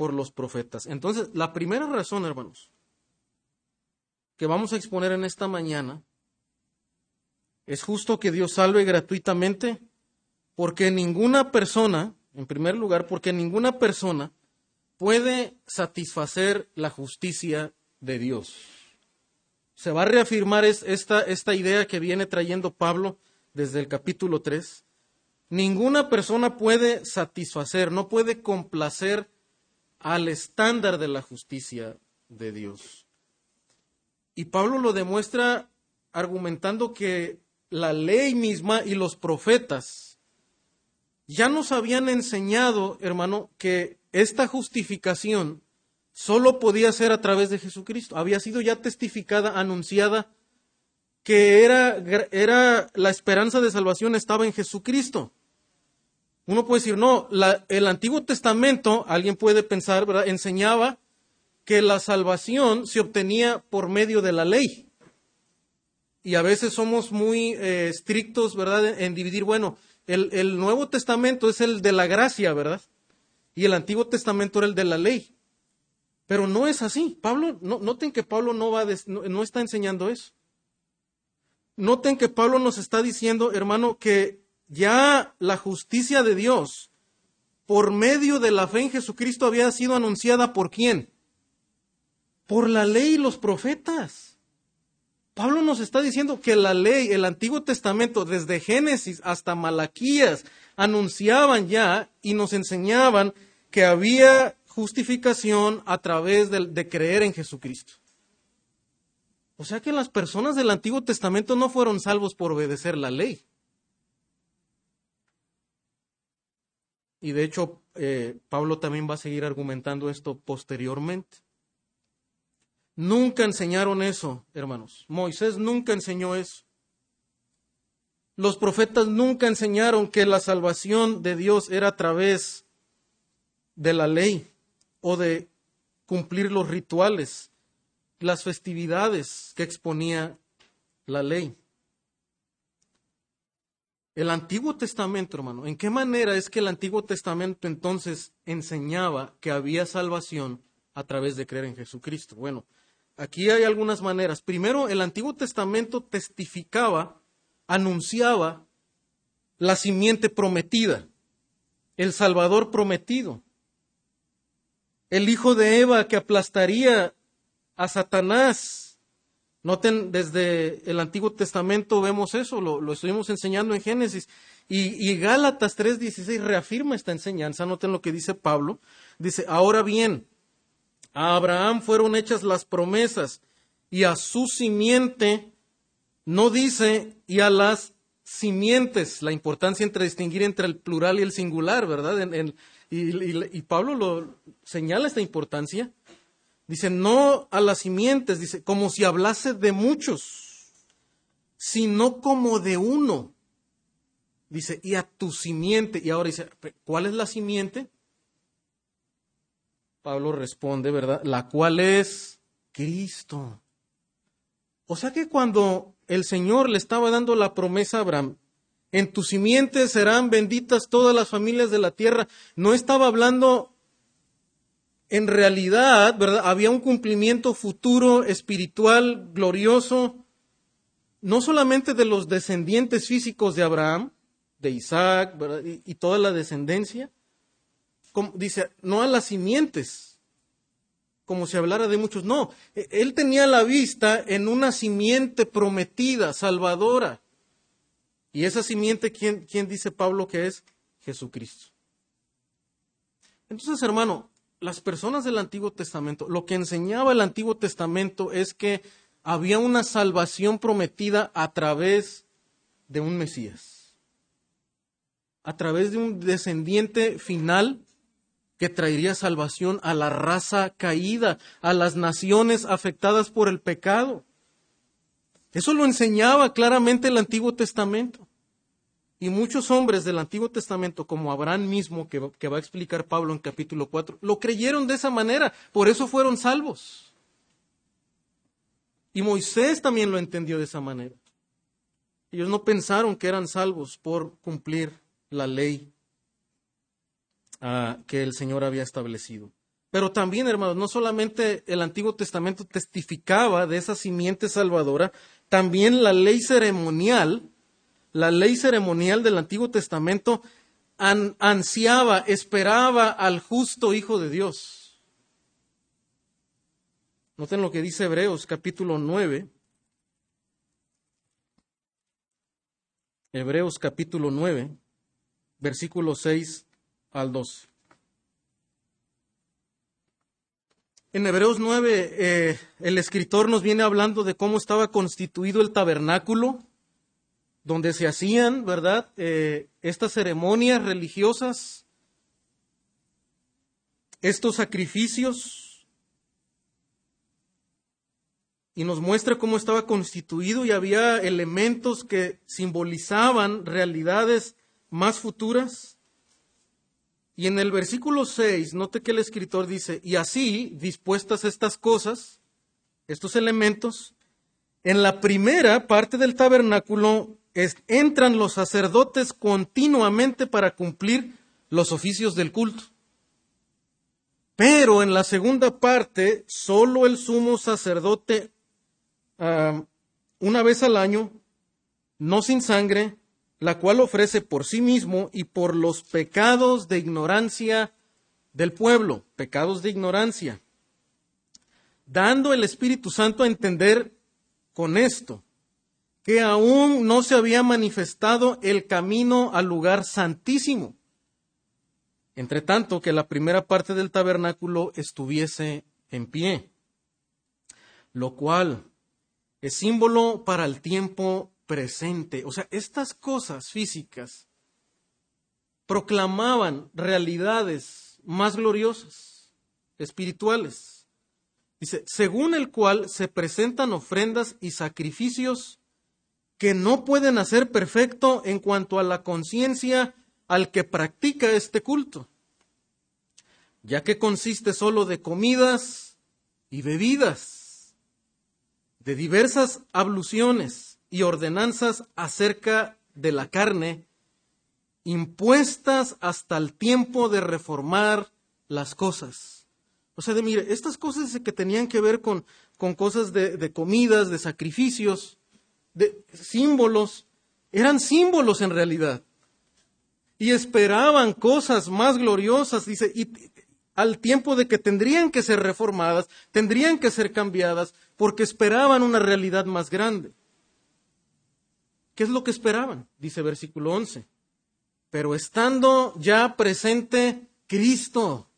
por los profetas. Entonces, la primera razón, hermanos, que vamos a exponer en esta mañana, es justo que Dios salve gratuitamente, porque ninguna persona, en primer lugar, porque ninguna persona puede satisfacer la justicia de Dios. Se va a reafirmar esta, esta idea que viene trayendo Pablo desde el capítulo 3. Ninguna persona puede satisfacer, no puede complacer al estándar de la justicia de Dios. Y Pablo lo demuestra argumentando que la ley misma y los profetas ya nos habían enseñado, hermano, que esta justificación solo podía ser a través de Jesucristo. Había sido ya testificada, anunciada, que era, era la esperanza de salvación estaba en Jesucristo. Uno puede decir, no, el Antiguo Testamento, alguien puede pensar, ¿verdad? Enseñaba que la salvación se obtenía por medio de la ley. Y a veces somos muy eh, estrictos, ¿verdad?, en, dividir, bueno, el, el Nuevo Testamento es el de la gracia, ¿verdad? y el Antiguo Testamento era el de la ley. Pero no es así. Pablo, noten que Pablo no, va no, está enseñando eso. Noten que Pablo nos está diciendo, hermano, que ya la justicia de Dios por medio de la fe en Jesucristo había sido anunciada por quién? Por la ley y los profetas. Pablo nos está diciendo que la ley, el Antiguo Testamento, desde Génesis hasta Malaquías, anunciaban ya y nos enseñaban que había justificación a través de, creer en Jesucristo. O sea que las personas del Antiguo Testamento no fueron salvos por obedecer la ley. Y de hecho, eh, Pablo también va a seguir argumentando esto posteriormente. Nunca enseñaron eso, hermanos. Moisés nunca enseñó eso. Los profetas nunca enseñaron que la salvación de Dios era a través de la ley o de cumplir los rituales, las festividades que exponía la ley. El Antiguo Testamento, hermano, ¿en qué manera es que el Antiguo Testamento entonces enseñaba que había salvación a través de creer en Jesucristo? Bueno, aquí hay algunas maneras. Primero, el Antiguo Testamento testificaba, anunciaba la simiente prometida, el Salvador prometido el hijo de Eva que aplastaría a Satanás. Noten, desde el Antiguo Testamento vemos eso, lo, estuvimos enseñando en Génesis. Y, y Gálatas 3:16 reafirma esta enseñanza. Noten lo que dice Pablo. Dice, ahora bien, a Abraham fueron hechas las promesas y a su simiente, no dice, y a las simientes, la importancia entre distinguir entre el plural y el singular, ¿verdad? en, y, Pablo lo señala esta importancia. Dice, no a las simientes, dice, como si hablase de muchos, sino como de uno. Dice, y a tu simiente. Y ahora dice, ¿cuál es la simiente? Pablo responde, ¿verdad? La cual es Cristo. O sea que cuando el Señor le estaba dando la promesa a Abraham, en tu simiente serán benditas todas las familias de la tierra. No estaba hablando en realidad, ¿verdad? Había un cumplimiento futuro, espiritual, glorioso, no solamente de los descendientes físicos de Abraham, de Isaac, Y, toda la descendencia. Como, dice, no a las simientes, como si hablara de muchos. No, e, él tenía la vista en una simiente prometida, salvadora y esa simiente, ¿quién, dice Pablo que es? Jesucristo. Entonces, hermano, las personas del Antiguo Testamento, lo que enseñaba el Antiguo Testamento es que había una salvación prometida a través de un Mesías, a través de un descendiente final que traería salvación a la raza caída, a las naciones afectadas por el pecado. Eso lo enseñaba claramente el Antiguo Testamento. Y muchos hombres del Antiguo Testamento, como Abraham mismo, que, va a explicar Pablo en capítulo 4, lo creyeron de esa manera, por eso fueron salvos. Y Moisés también lo entendió de esa manera. Ellos no pensaron que eran salvos por cumplir la ley ah, que el Señor había establecido. Pero también, hermanos, no solamente el Antiguo Testamento testificaba de esa simiente salvadora, también la ley ceremonial, la ley ceremonial del Antiguo Testamento ansiaba, esperaba al justo Hijo de Dios. Noten lo que dice Hebreos capítulo 9. Hebreos capítulo 9, versículo 6 al 12. En Hebreos 9, eh, el escritor nos viene hablando de cómo estaba constituido el tabernáculo, donde se hacían, ¿verdad?, eh, estas ceremonias religiosas, estos sacrificios, y nos muestra cómo estaba constituido y había elementos que simbolizaban realidades más futuras. Y en el versículo 6, note que el escritor dice, y así, dispuestas estas cosas, estos elementos, en la primera parte del tabernáculo entran los sacerdotes continuamente para cumplir los oficios del culto. Pero en la segunda parte, solo el sumo sacerdote, ah, una vez al año, no sin sangre, la cual ofrece por sí mismo y por los pecados de ignorancia del pueblo, pecados de ignorancia, dando el Espíritu Santo a entender con esto que aún no se había manifestado el camino al lugar santísimo, entre tanto que la primera parte del tabernáculo estuviese en pie, lo cual es símbolo para el tiempo presente. O sea, estas cosas físicas proclamaban realidades más gloriosas, espirituales. Dice, según el cual se presentan ofrendas y sacrificios que no pueden hacer perfecto en cuanto a la conciencia al que practica este culto, ya que consiste solo de comidas y bebidas, de diversas abluciones, y ordenanzas acerca de la carne, impuestas hasta el tiempo de reformar las cosas. O sea, de mire, estas cosas que tenían que ver con, con cosas de, de comidas, de sacrificios, de símbolos, eran símbolos en realidad. Y esperaban cosas más gloriosas, dice, y al tiempo de que tendrían que ser reformadas, tendrían que ser cambiadas, porque esperaban una realidad más grande. ¿Qué es lo que esperaban? Dice versículo 11. Pero estando ya presente Cristo,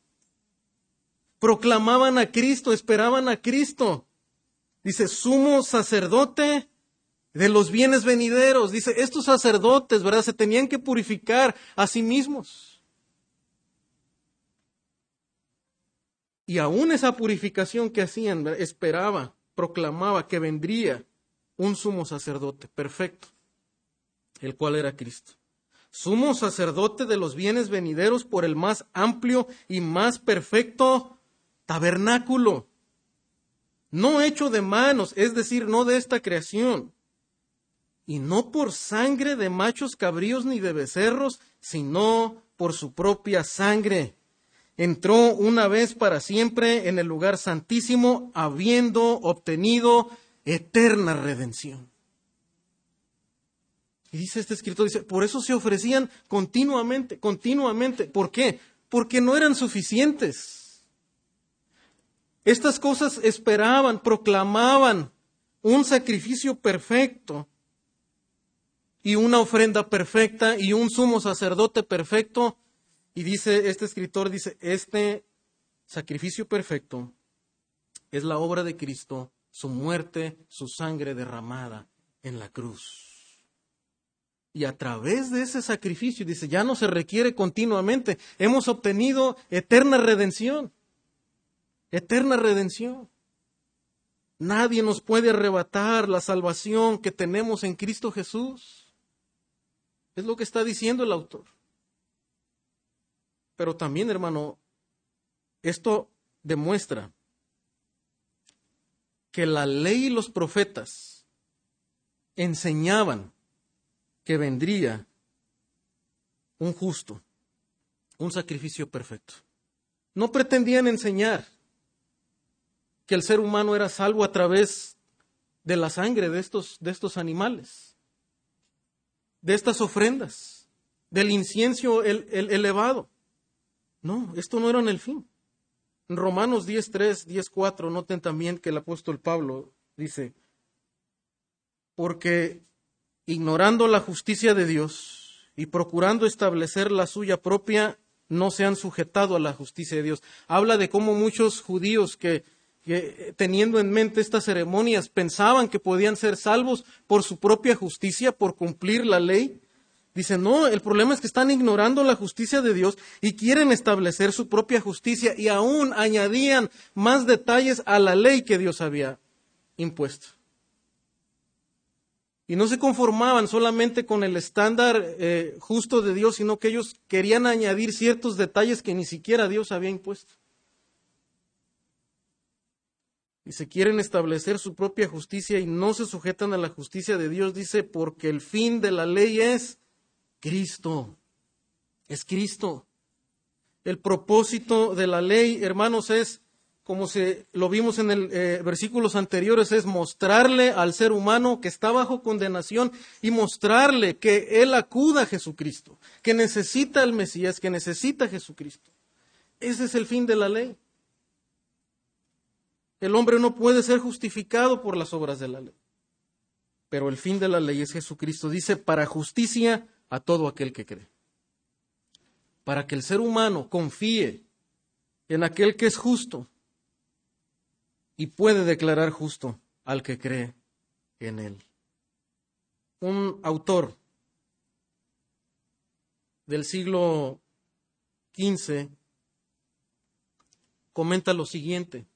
proclamaban a Cristo, esperaban a Cristo. Dice, sumo sacerdote de los bienes venideros. Dice, estos sacerdotes, ¿verdad? Se tenían que purificar a sí mismos. Y aún esa purificación que hacían, esperaba, proclamaba que vendría un sumo sacerdote perfecto el cual era Cristo. Sumo sacerdote de los bienes venideros por el más amplio y más perfecto tabernáculo, no hecho de manos, es decir, no de esta creación, y no por sangre de machos cabríos ni de becerros, sino por su propia sangre. Entró una vez para siempre en el lugar santísimo, habiendo obtenido eterna redención. Y dice este escritor, dice, por eso se ofrecían continuamente, continuamente. ¿Por qué? Porque no eran suficientes. Estas cosas esperaban, proclamaban un sacrificio perfecto y una ofrenda perfecta y un sumo sacerdote perfecto. Y dice este escritor, dice, este sacrificio perfecto es la obra de Cristo, su muerte, su sangre derramada en la cruz. Y a través de ese sacrificio, dice, ya no se requiere continuamente. Hemos obtenido eterna redención. Eterna redención. Nadie nos puede arrebatar la salvación que tenemos en Cristo Jesús. Es lo que está diciendo el autor. Pero también, hermano, esto demuestra que la ley y los profetas enseñaban que vendría un justo, un sacrificio perfecto. no pretendían enseñar que el ser humano era salvo a través de la sangre de estos, de estos animales, de estas ofrendas, del incienso el, elevado. No, esto no era en el fin. En Romanos 10.3, 10.4, noten también que el apóstol Pablo dice, porque ignorando la justicia de Dios y procurando establecer la suya propia, no se han sujetado a la justicia de Dios. Habla de cómo muchos judíos que, teniendo en mente estas ceremonias pensaban que podían ser salvos por su propia justicia, por cumplir la ley. Dicen, no, el problema es que están ignorando la justicia de Dios y quieren establecer su propia justicia y aún añadían más detalles a la ley que Dios había impuesto. Y no se conformaban solamente con el estándar eh, justo de Dios, sino que ellos querían añadir ciertos detalles que ni siquiera Dios había impuesto. Y se quieren establecer su propia justicia y no se sujetan a la justicia de Dios, dice, porque el fin de la ley es Cristo. Es Cristo. El propósito de la ley, hermanos, es como se lo vimos en el eh, versículos anteriores, es mostrarle al ser humano que está bajo condenación y mostrarle que él acuda a Jesucristo, que necesita al Mesías, que necesita a Jesucristo. Ese es el fin de la ley. El hombre no puede ser justificado por las obras de la ley. Pero el fin de la ley es Jesucristo. Dice, para justicia a todo aquel que cree. Para que el ser humano confíe en aquel que es justo, y puede declarar justo al que cree en él. Un autor del siglo XV comenta lo siguiente,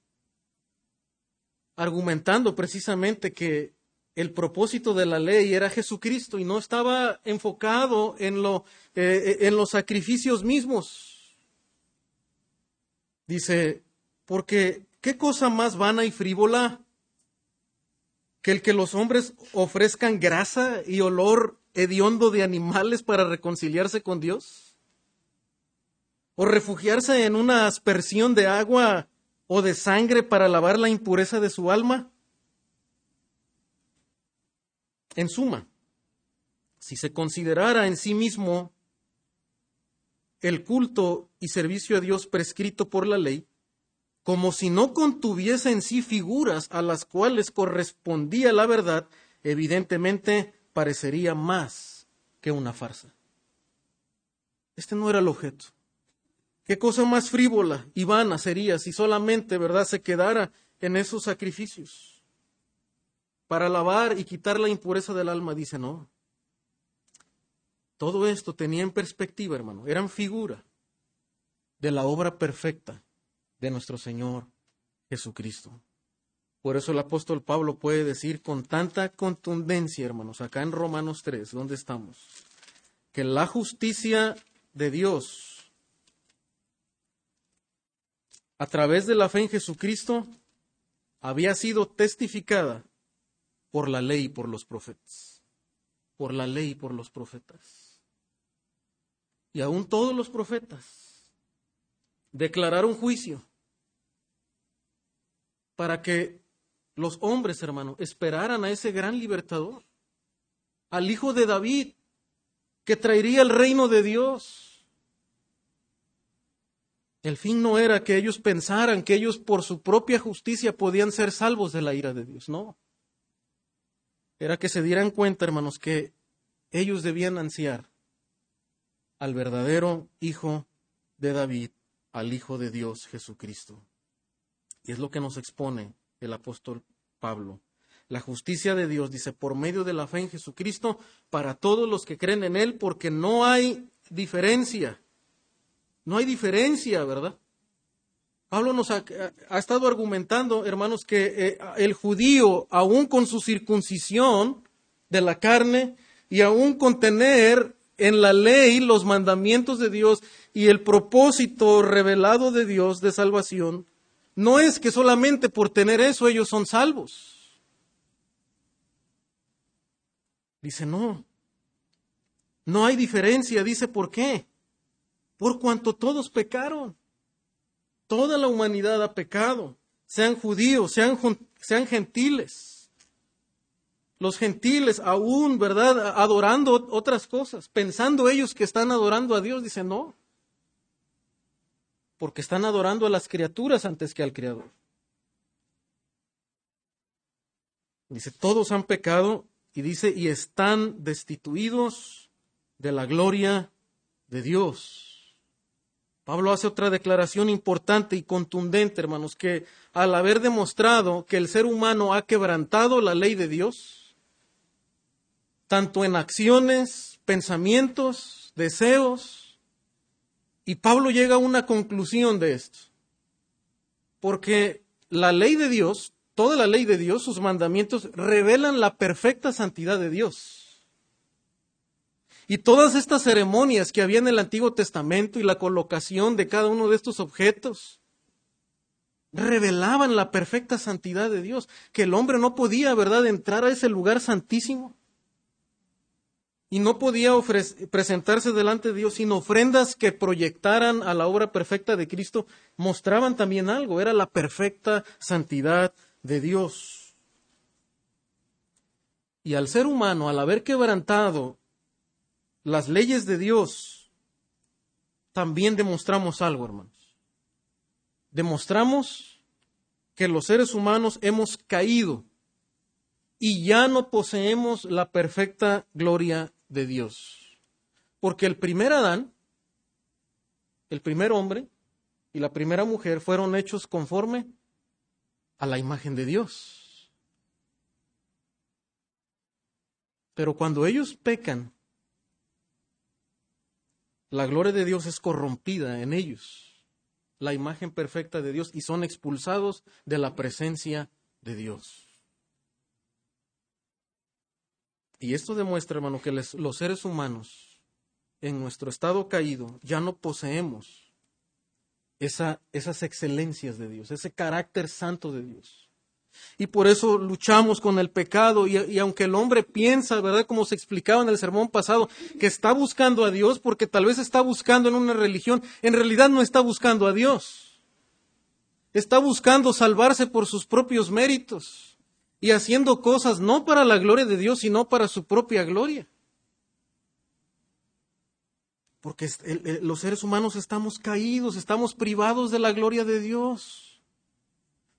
argumentando precisamente que el propósito de la ley era Jesucristo y no estaba enfocado en, lo, eh, en los sacrificios mismos. Dice, porque ¿Qué cosa más vana y frívola que el que los hombres ofrezcan grasa y olor hediondo de animales para reconciliarse con Dios? ¿O refugiarse en una aspersión de agua o de sangre para lavar la impureza de su alma? En suma, si se considerara en sí mismo el culto y servicio a Dios prescrito por la ley, como si no contuviese en sí figuras a las cuales correspondía la verdad, evidentemente parecería más que una farsa. Este no era el objeto. ¿Qué cosa más frívola y vana sería si solamente, verdad, se quedara en esos sacrificios? Para lavar y quitar la impureza del alma, dice, no. Todo esto tenía en perspectiva, hermano, eran figura de la obra perfecta de nuestro Señor Jesucristo. Por eso el apóstol Pablo puede decir con tanta contundencia, hermanos, acá en Romanos 3, ¿dónde estamos? Que la justicia de Dios a través de la fe en Jesucristo había sido testificada por la ley y por los profetas. Por la ley y por los profetas. Y aún todos los profetas declarar un juicio para que los hombres, hermano, esperaran a ese gran libertador, al hijo de David, que traería el reino de Dios. El fin no era que ellos pensaran que ellos por su propia justicia podían ser salvos de la ira de Dios, no. Era que se dieran cuenta, hermanos, que ellos debían ansiar al verdadero hijo de David, al Hijo de Dios Jesucristo. Y es lo que nos expone el apóstol Pablo. La justicia de Dios, dice, por medio de la fe en Jesucristo, para todos los que creen en Él, porque no hay diferencia. No hay diferencia, ¿verdad? Pablo nos ha, estado argumentando, hermanos, que eh, el judío, aún con su circuncisión de la carne y aún con tener en la ley los mandamientos de Dios y el propósito revelado de Dios de salvación, no es que solamente por tener eso ellos son salvos. Dice, no, no hay diferencia. Dice, ¿por qué? Por cuanto todos pecaron Toda la humanidad ha pecado, sean judíos, sean, sean gentiles. Los gentiles aún, ¿verdad? Adorando otras cosas, pensando ellos que están adorando a Dios, dicen no, porque están adorando a las criaturas antes que al Creador. Dice, todos han pecado y dice, y están destituidos de la gloria de Dios. Pablo hace otra declaración importante y contundente, hermanos, que al haber demostrado que el ser humano ha quebrantado la ley de Dios, tanto en acciones, pensamientos, deseos, y Pablo llega a una conclusión de esto, porque la ley de Dios, toda la ley de Dios, sus mandamientos, revelan la perfecta santidad de Dios. Y todas estas ceremonias que había en el Antiguo Testamento y la colocación de cada uno de estos objetos revelaban la perfecta santidad de Dios, que el hombre no podía, ¿verdad?, entrar a ese lugar santísimo y no podía presentarse delante de Dios sin ofrendas que proyectaran a la obra perfecta de Cristo, mostraban también algo, era la perfecta santidad de Dios. Y al ser humano, al haber quebrantado las leyes de Dios, también demostramos algo, hermanos. Demostramos que los seres humanos hemos caído y ya no poseemos la perfecta gloria de Dios. Porque el primer Adán, el primer hombre y la primera mujer fueron hechos conforme a la imagen de Dios. Pero cuando ellos pecan, la gloria de Dios es corrompida en ellos, la imagen perfecta de Dios, y son expulsados de la presencia de Dios. Y esto demuestra, hermano, que los seres humanos, en nuestro estado caído, ya no poseemos esas excelencias de Dios, ese carácter santo de Dios. Y por eso luchamos con el pecado. Y, aunque el hombre piensa, ¿verdad? Como se explicaba en el sermón pasado, que está buscando a Dios porque tal vez está buscando en una religión, en realidad no está buscando a Dios. Está buscando salvarse por sus propios méritos y haciendo cosas no para la gloria de Dios, sino para su propia gloria. Porque los seres humanos estamos caídos, estamos privados de la gloria de Dios.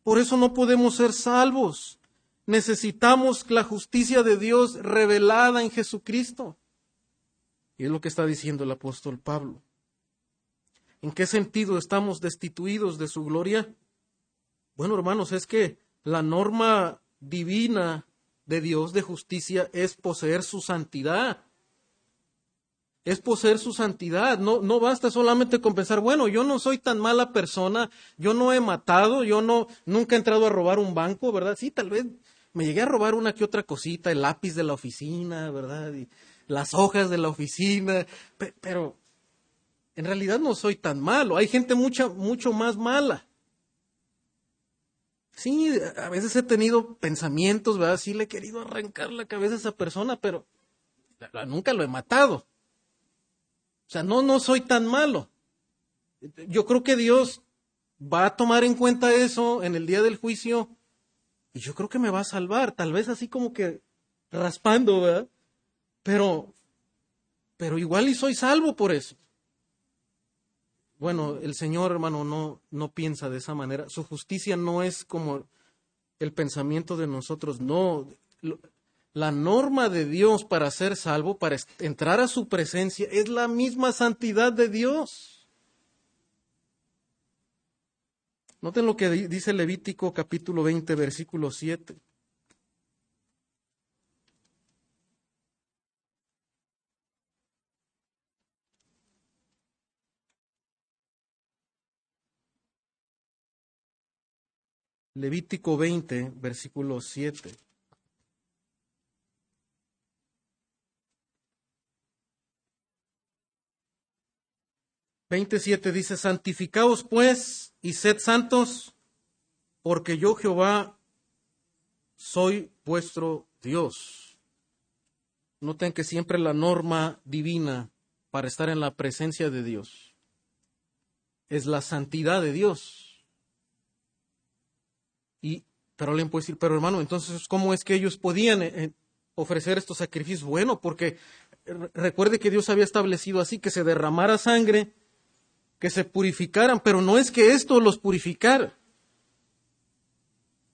Por eso no podemos ser salvos. Necesitamos la justicia de Dios revelada en Jesucristo. Y es lo que está diciendo el apóstol Pablo. ¿En qué sentido estamos destituidos de su gloria? Bueno, hermanos, es que la norma divina de Dios de justicia es poseer su santidad es poseer su santidad. No, no basta solamente con pensar, bueno, yo no soy tan mala persona, yo no he matado, yo no, nunca he entrado a robar un banco, ¿verdad? Sí, tal vez me llegué a robar una que otra cosita, el lápiz de la oficina, ¿verdad? Y las hojas de la oficina, pero en realidad no soy tan malo. Hay gente mucha, mucho más mala. Sí, a veces he tenido pensamientos, ¿verdad? Sí le he querido arrancar la cabeza a esa persona, pero nunca lo he matado. O sea, no, no soy tan malo. Yo creo que Dios va a tomar en cuenta eso en el día del juicio y yo creo que me va a salvar, tal vez así como que raspando, ¿verdad? Pero, pero igual y soy salvo por eso. Bueno, el Señor, hermano, no, no piensa de esa manera. Su justicia no es como el pensamiento de nosotros, no la norma de Dios para ser salvo, para entrar a su presencia, es la misma santidad de Dios. Noten lo que dice Levítico capítulo 20, versículo 7. Levítico 20, versículo 7. 27 dice, santificaos pues y sed santos, porque yo Jehová soy vuestro Dios. Noten que siempre la norma divina para estar en la presencia de Dios es la santidad de Dios. Y, pero alguien puede decir, pero hermano, entonces, ¿cómo es que ellos podían eh, eh, ofrecer estos sacrificios? Bueno, porque recuerde que Dios había establecido así, que se derramara sangre, que se purificaran, pero no es que esto los purificara.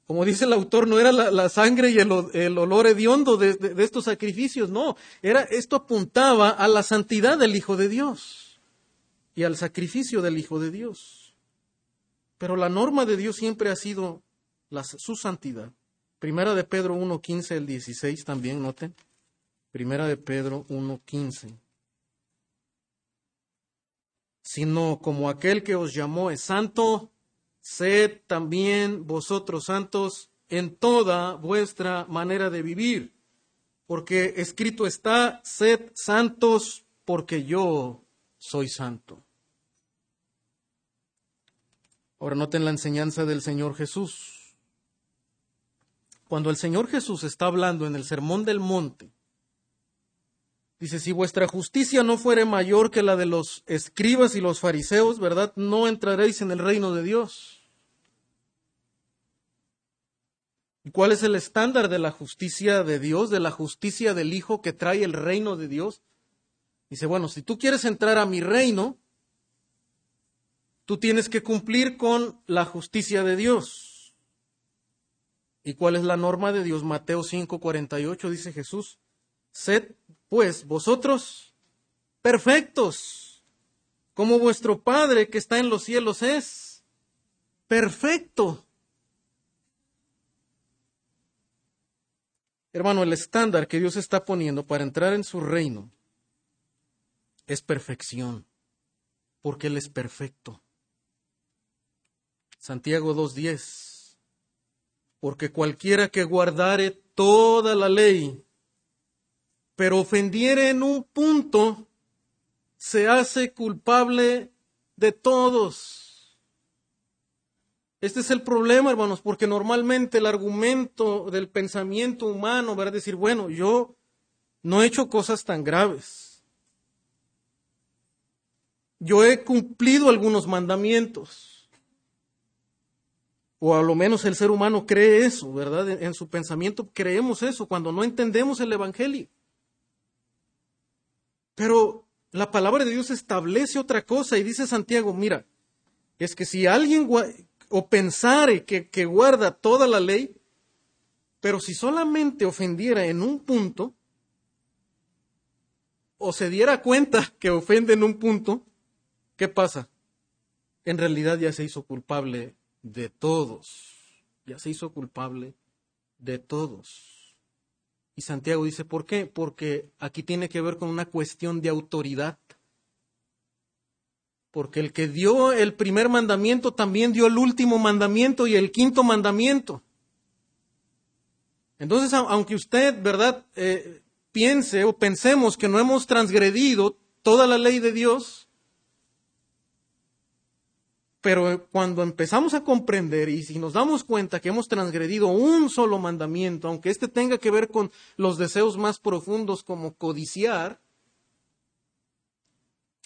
Como dice el autor, no era la, sangre y el, olor hediondo de, estos sacrificios, no. Era, esto apuntaba a la santidad del Hijo de Dios y al sacrificio del Hijo de Dios. Pero la norma de Dios siempre ha sido su santidad. Primera de Pedro 1.15, el 16 también, noten. Primera de Pedro 1.15. Sino como aquel que os llamó es santo, sed también vosotros santos en toda vuestra manera de vivir, porque escrito está, sed santos porque yo soy santo. Ahora noten la enseñanza del Señor Jesús. Cuando el Señor Jesús está hablando en el Sermón del Monte, dice, si vuestra justicia no fuere mayor que la de los escribas y los fariseos, ¿verdad? No entraréis en el reino de Dios. ¿Y cuál es el estándar de la justicia de Dios, de la justicia del Hijo que trae el reino de Dios? Dice, bueno, si tú quieres entrar a mi reino, tú tienes que cumplir con la justicia de Dios. ¿Y cuál es la norma de Dios? Mateo 5:48 dice Jesús, sed pues vosotros perfectos, como vuestro Padre que está en los cielos es perfecto. Hermano, el estándar que Dios está poniendo para entrar en su reino es perfección, porque Él es perfecto. Santiago 2.10, porque cualquiera que guardare toda la ley, pero ofendiere en un punto, se hace culpable de todos. Este es el problema, hermanos, porque normalmente el argumento del pensamiento humano va a decir, bueno, yo no he hecho cosas tan graves yo he cumplido algunos mandamientos. O a lo menos el ser humano cree eso, ¿verdad? En su pensamiento creemos eso cuando no entendemos el Evangelio. Pero la palabra de Dios establece otra cosa y dice Santiago, mira, es que si alguien o pensare que, que guarda toda la ley, pero si solamente ofendiera en un punto, o se diera cuenta que ofende en un punto, ¿Qué pasa? En realidad ya se hizo culpable de todos. Ya se hizo culpable de todos. Y Santiago dice, ¿por qué? Porque aquí tiene que ver con una cuestión de autoridad. Porque el que dio el primer mandamiento también dio el último mandamiento y el quinto mandamiento. Entonces, aunque usted, ¿verdad?, eh, piense o pensemos que no hemos transgredido toda la ley de Dios, pero cuando empezamos a comprender y si nos damos cuenta que hemos transgredido un solo mandamiento, aunque este tenga que ver con los deseos más profundos como codiciar,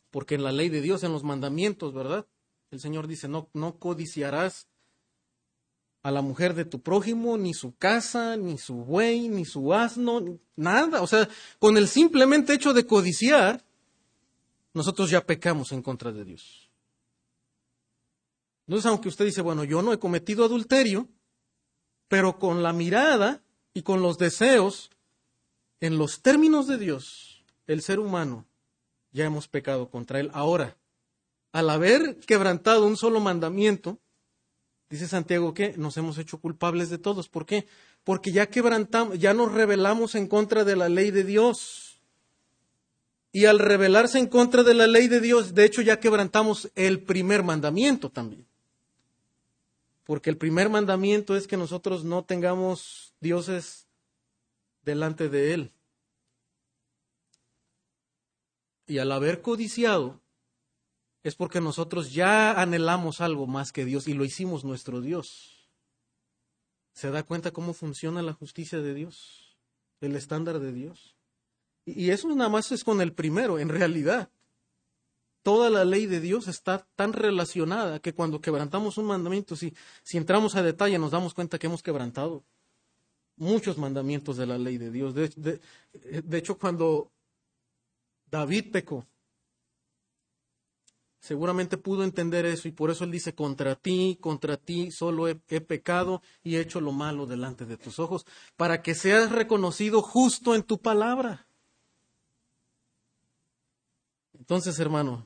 porque en la ley de Dios, en los mandamientos, ¿verdad? El Señor dice, no, no codiciarás a la mujer de tu prójimo, ni su casa, ni su buey, ni su asno, nada. O sea, con el simplemente hecho de codiciar, nosotros ya pecamos en contra de Dios. Entonces, aunque usted dice, bueno, yo no he cometido adulterio, pero con la mirada y con los deseos, en los términos de Dios, el ser humano, ya hemos pecado contra él. Ahora, al haber quebrantado un solo mandamiento, dice Santiago que nos hemos hecho culpables de todos. ¿Por qué? Porque ya quebrantamos, ya nos rebelamos en contra de la ley de Dios. Y al rebelarse en contra de la ley de Dios, de hecho ya quebrantamos el primer mandamiento también porque el primer mandamiento es que nosotros no tengamos dioses delante de Él. Y al haber codiciado, es porque nosotros ya anhelamos algo más que Dios y lo hicimos nuestro Dios. ¿Se da cuenta cómo funciona la justicia de Dios? El estándar de Dios. Y eso nada más es con el primero, en realidad. Toda la ley de Dios está tan relacionada que cuando quebrantamos un mandamiento, si, si entramos a detalle, nos damos cuenta que hemos quebrantado muchos mandamientos de la ley de Dios. De, hecho, cuando David pecó, seguramente pudo entender eso y por eso él dice, contra ti, contra ti solo he, pecado y he hecho lo malo delante de tus ojos, para que seas reconocido justo en tu palabra. Entonces, hermano,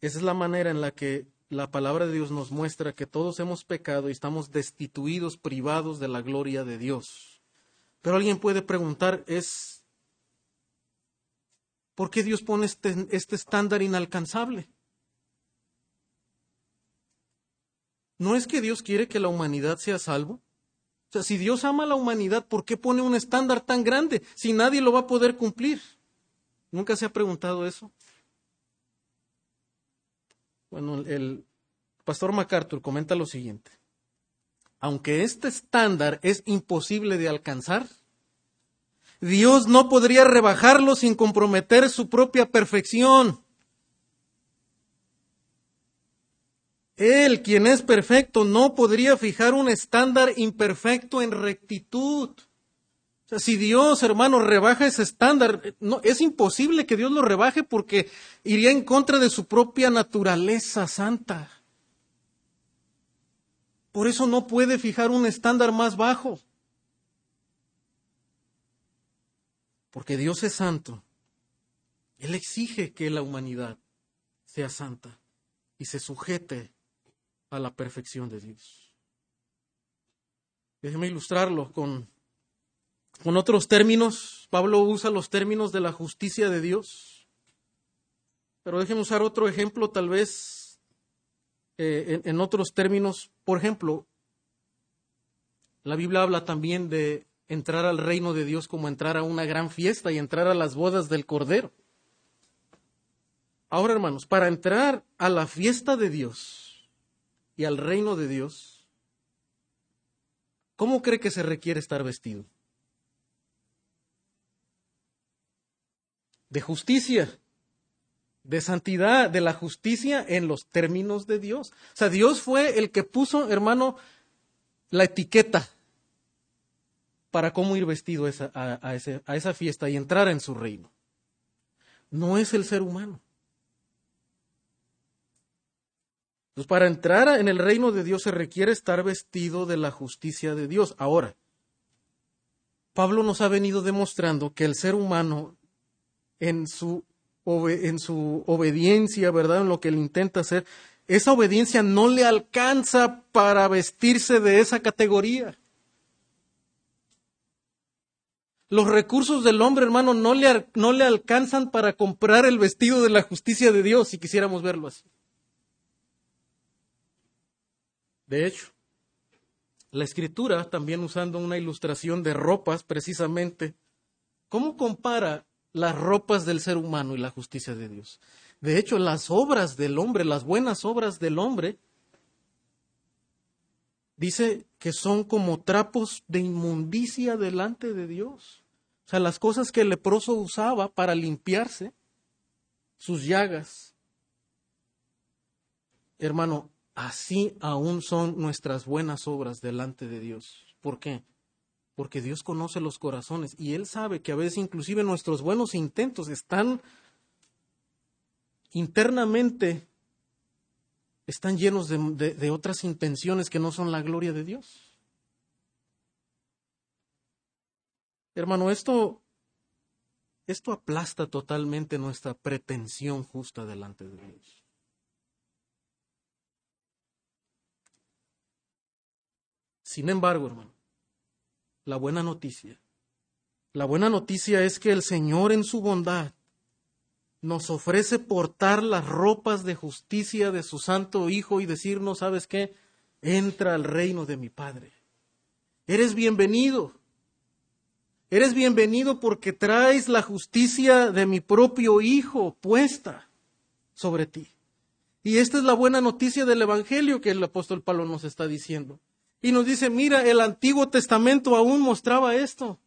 esa es la manera en la que la palabra de Dios nos muestra que todos hemos pecado y estamos destituidos, privados de la gloria de Dios. Pero alguien puede preguntar, ¿es ¿Por qué Dios pone este, este, estándar inalcanzable? ¿No es que Dios quiere que la humanidad sea salvo? O sea, si Dios ama a la humanidad, ¿por qué pone un estándar tan grande si nadie lo va a poder cumplir? ¿Nunca se ha preguntado eso? Bueno, el pastor MacArthur comenta lo siguiente. Aunque este estándar es imposible de alcanzar, Dios no podría rebajarlo sin comprometer su propia perfección. Él, quien es perfecto, no podría fijar un estándar imperfecto en rectitud. Si Dios, hermano, rebaja ese estándar, no, es imposible que Dios lo rebaje porque iría en contra de su propia naturaleza santa. Por eso no puede fijar un estándar más bajo. porque Dios es santo, Él exige que la humanidad sea santa y se sujete a la perfección de Dios. Déjeme ilustrarlo con, con otros términos. Pablo usa los términos de la justicia de Dios. Pero déjeme usar otro ejemplo, tal vez eh, en otros términos. Por ejemplo, la Biblia habla también de entrar al reino de Dios como entrar a una gran fiesta y entrar a las bodas del Cordero. Ahora, hermanos, para entrar a la fiesta de Dios y al reino de Dios, ¿cómo cree que se requiere estar vestido? De justicia, de santidad, de la justicia en los términos de Dios. O sea, Dios fue el que puso, hermano, la etiqueta para cómo ir vestido a, esa fiesta y entrar en su reino. No es el ser humano. Entonces, para entrar en el reino de Dios se requiere estar vestido de la justicia de Dios. Ahora, Pablo nos ha venido demostrando que el ser humano en su, en su obediencia, ¿verdad? En lo que él intenta hacer, esa obediencia no le alcanza para vestirse de esa categoría. Los recursos del hombre, hermano, no le, no le alcanzan para comprar el vestido de la justicia de Dios, si quisiéramos verlo así. De hecho, la escritura, también usando una ilustración de ropas precisamente, ¿cómo compara las ropas del ser humano y la justicia de Dios? De hecho, las obras del hombre, las buenas obras del hombre, dice que son como trapos de inmundicia delante de Dios. O sea, las cosas que el leproso usaba para limpiarse, sus llagas. Hermano, así aún son nuestras buenas obras delante de Dios. ¿Por qué? Porque Dios conoce los corazones y Él sabe que a veces inclusive nuestros buenos intentos están internamente, están llenos de, de otras intenciones que no son la gloria de Dios. Hermano, esto, esto aplasta totalmente nuestra pretensión justa delante de Dios. Sin embargo, hermano, la buena noticia, la buena noticia es que el Señor en su bondad nos ofrece portar las ropas de justicia de su Santo Hijo y decirnos, ¿sabes qué? Entra al reino de mi Padre. Eres bienvenido. Eres bienvenido porque traes la justicia de mi propio Hijo puesta sobre ti. Y esta es la buena noticia del Evangelio que el apóstol Pablo nos está diciendo. Y nos dice, mira, el Antiguo Testamento aún mostraba esto,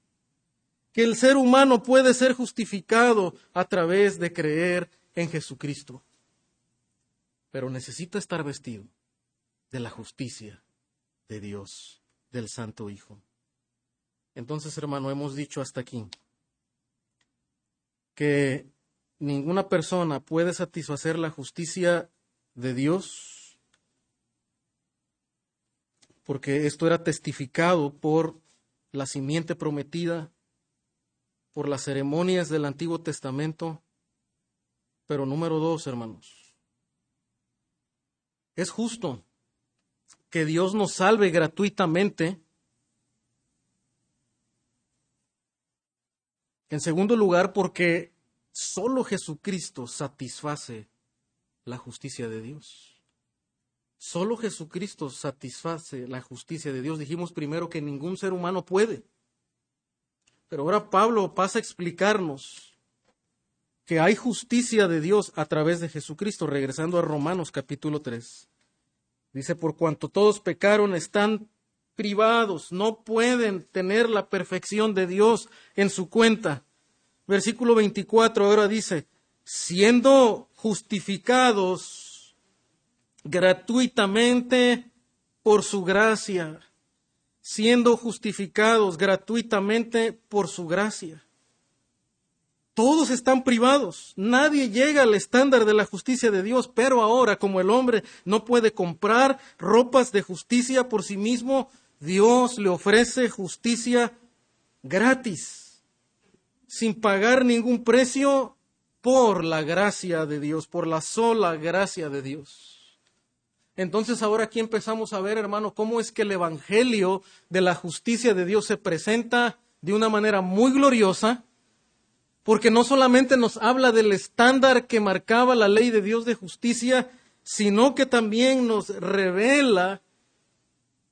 que el ser humano puede ser justificado a través de creer en Jesucristo, pero necesita estar vestido de la justicia de Dios, del Santo Hijo. Entonces, hermano, hemos dicho hasta aquí que ninguna persona puede satisfacer la justicia de Dios, porque esto era testificado por la simiente prometida, por las ceremonias del Antiguo Testamento. Pero número dos, hermanos, es justo que Dios nos salve gratuitamente. En segundo lugar, porque Solo Jesucristo satisface la justicia de Dios. Solo Jesucristo satisface la justicia de Dios. Dijimos primero que ningún ser humano puede. Pero ahora Pablo pasa a explicarnos que hay justicia de Dios a través de Jesucristo, regresando a Romanos capítulo 3. Dice, por cuanto todos pecaron, están privados, no pueden tener la perfección de Dios en su cuenta. Versículo 24 ahora dice, siendo justificados gratuitamente por su gracia, siendo justificados gratuitamente por su gracia. Todos están privados, nadie llega al estándar de la justicia de Dios, pero ahora como el hombre no puede comprar ropas de justicia por sí mismo, Dios le ofrece justicia gratis sin pagar ningún precio por la gracia de Dios, por la sola gracia de Dios. Entonces ahora aquí empezamos a ver, hermano, cómo es que el Evangelio de la justicia de Dios se presenta de una manera muy gloriosa, porque no solamente nos habla del estándar que marcaba la ley de Dios de justicia, sino que también nos revela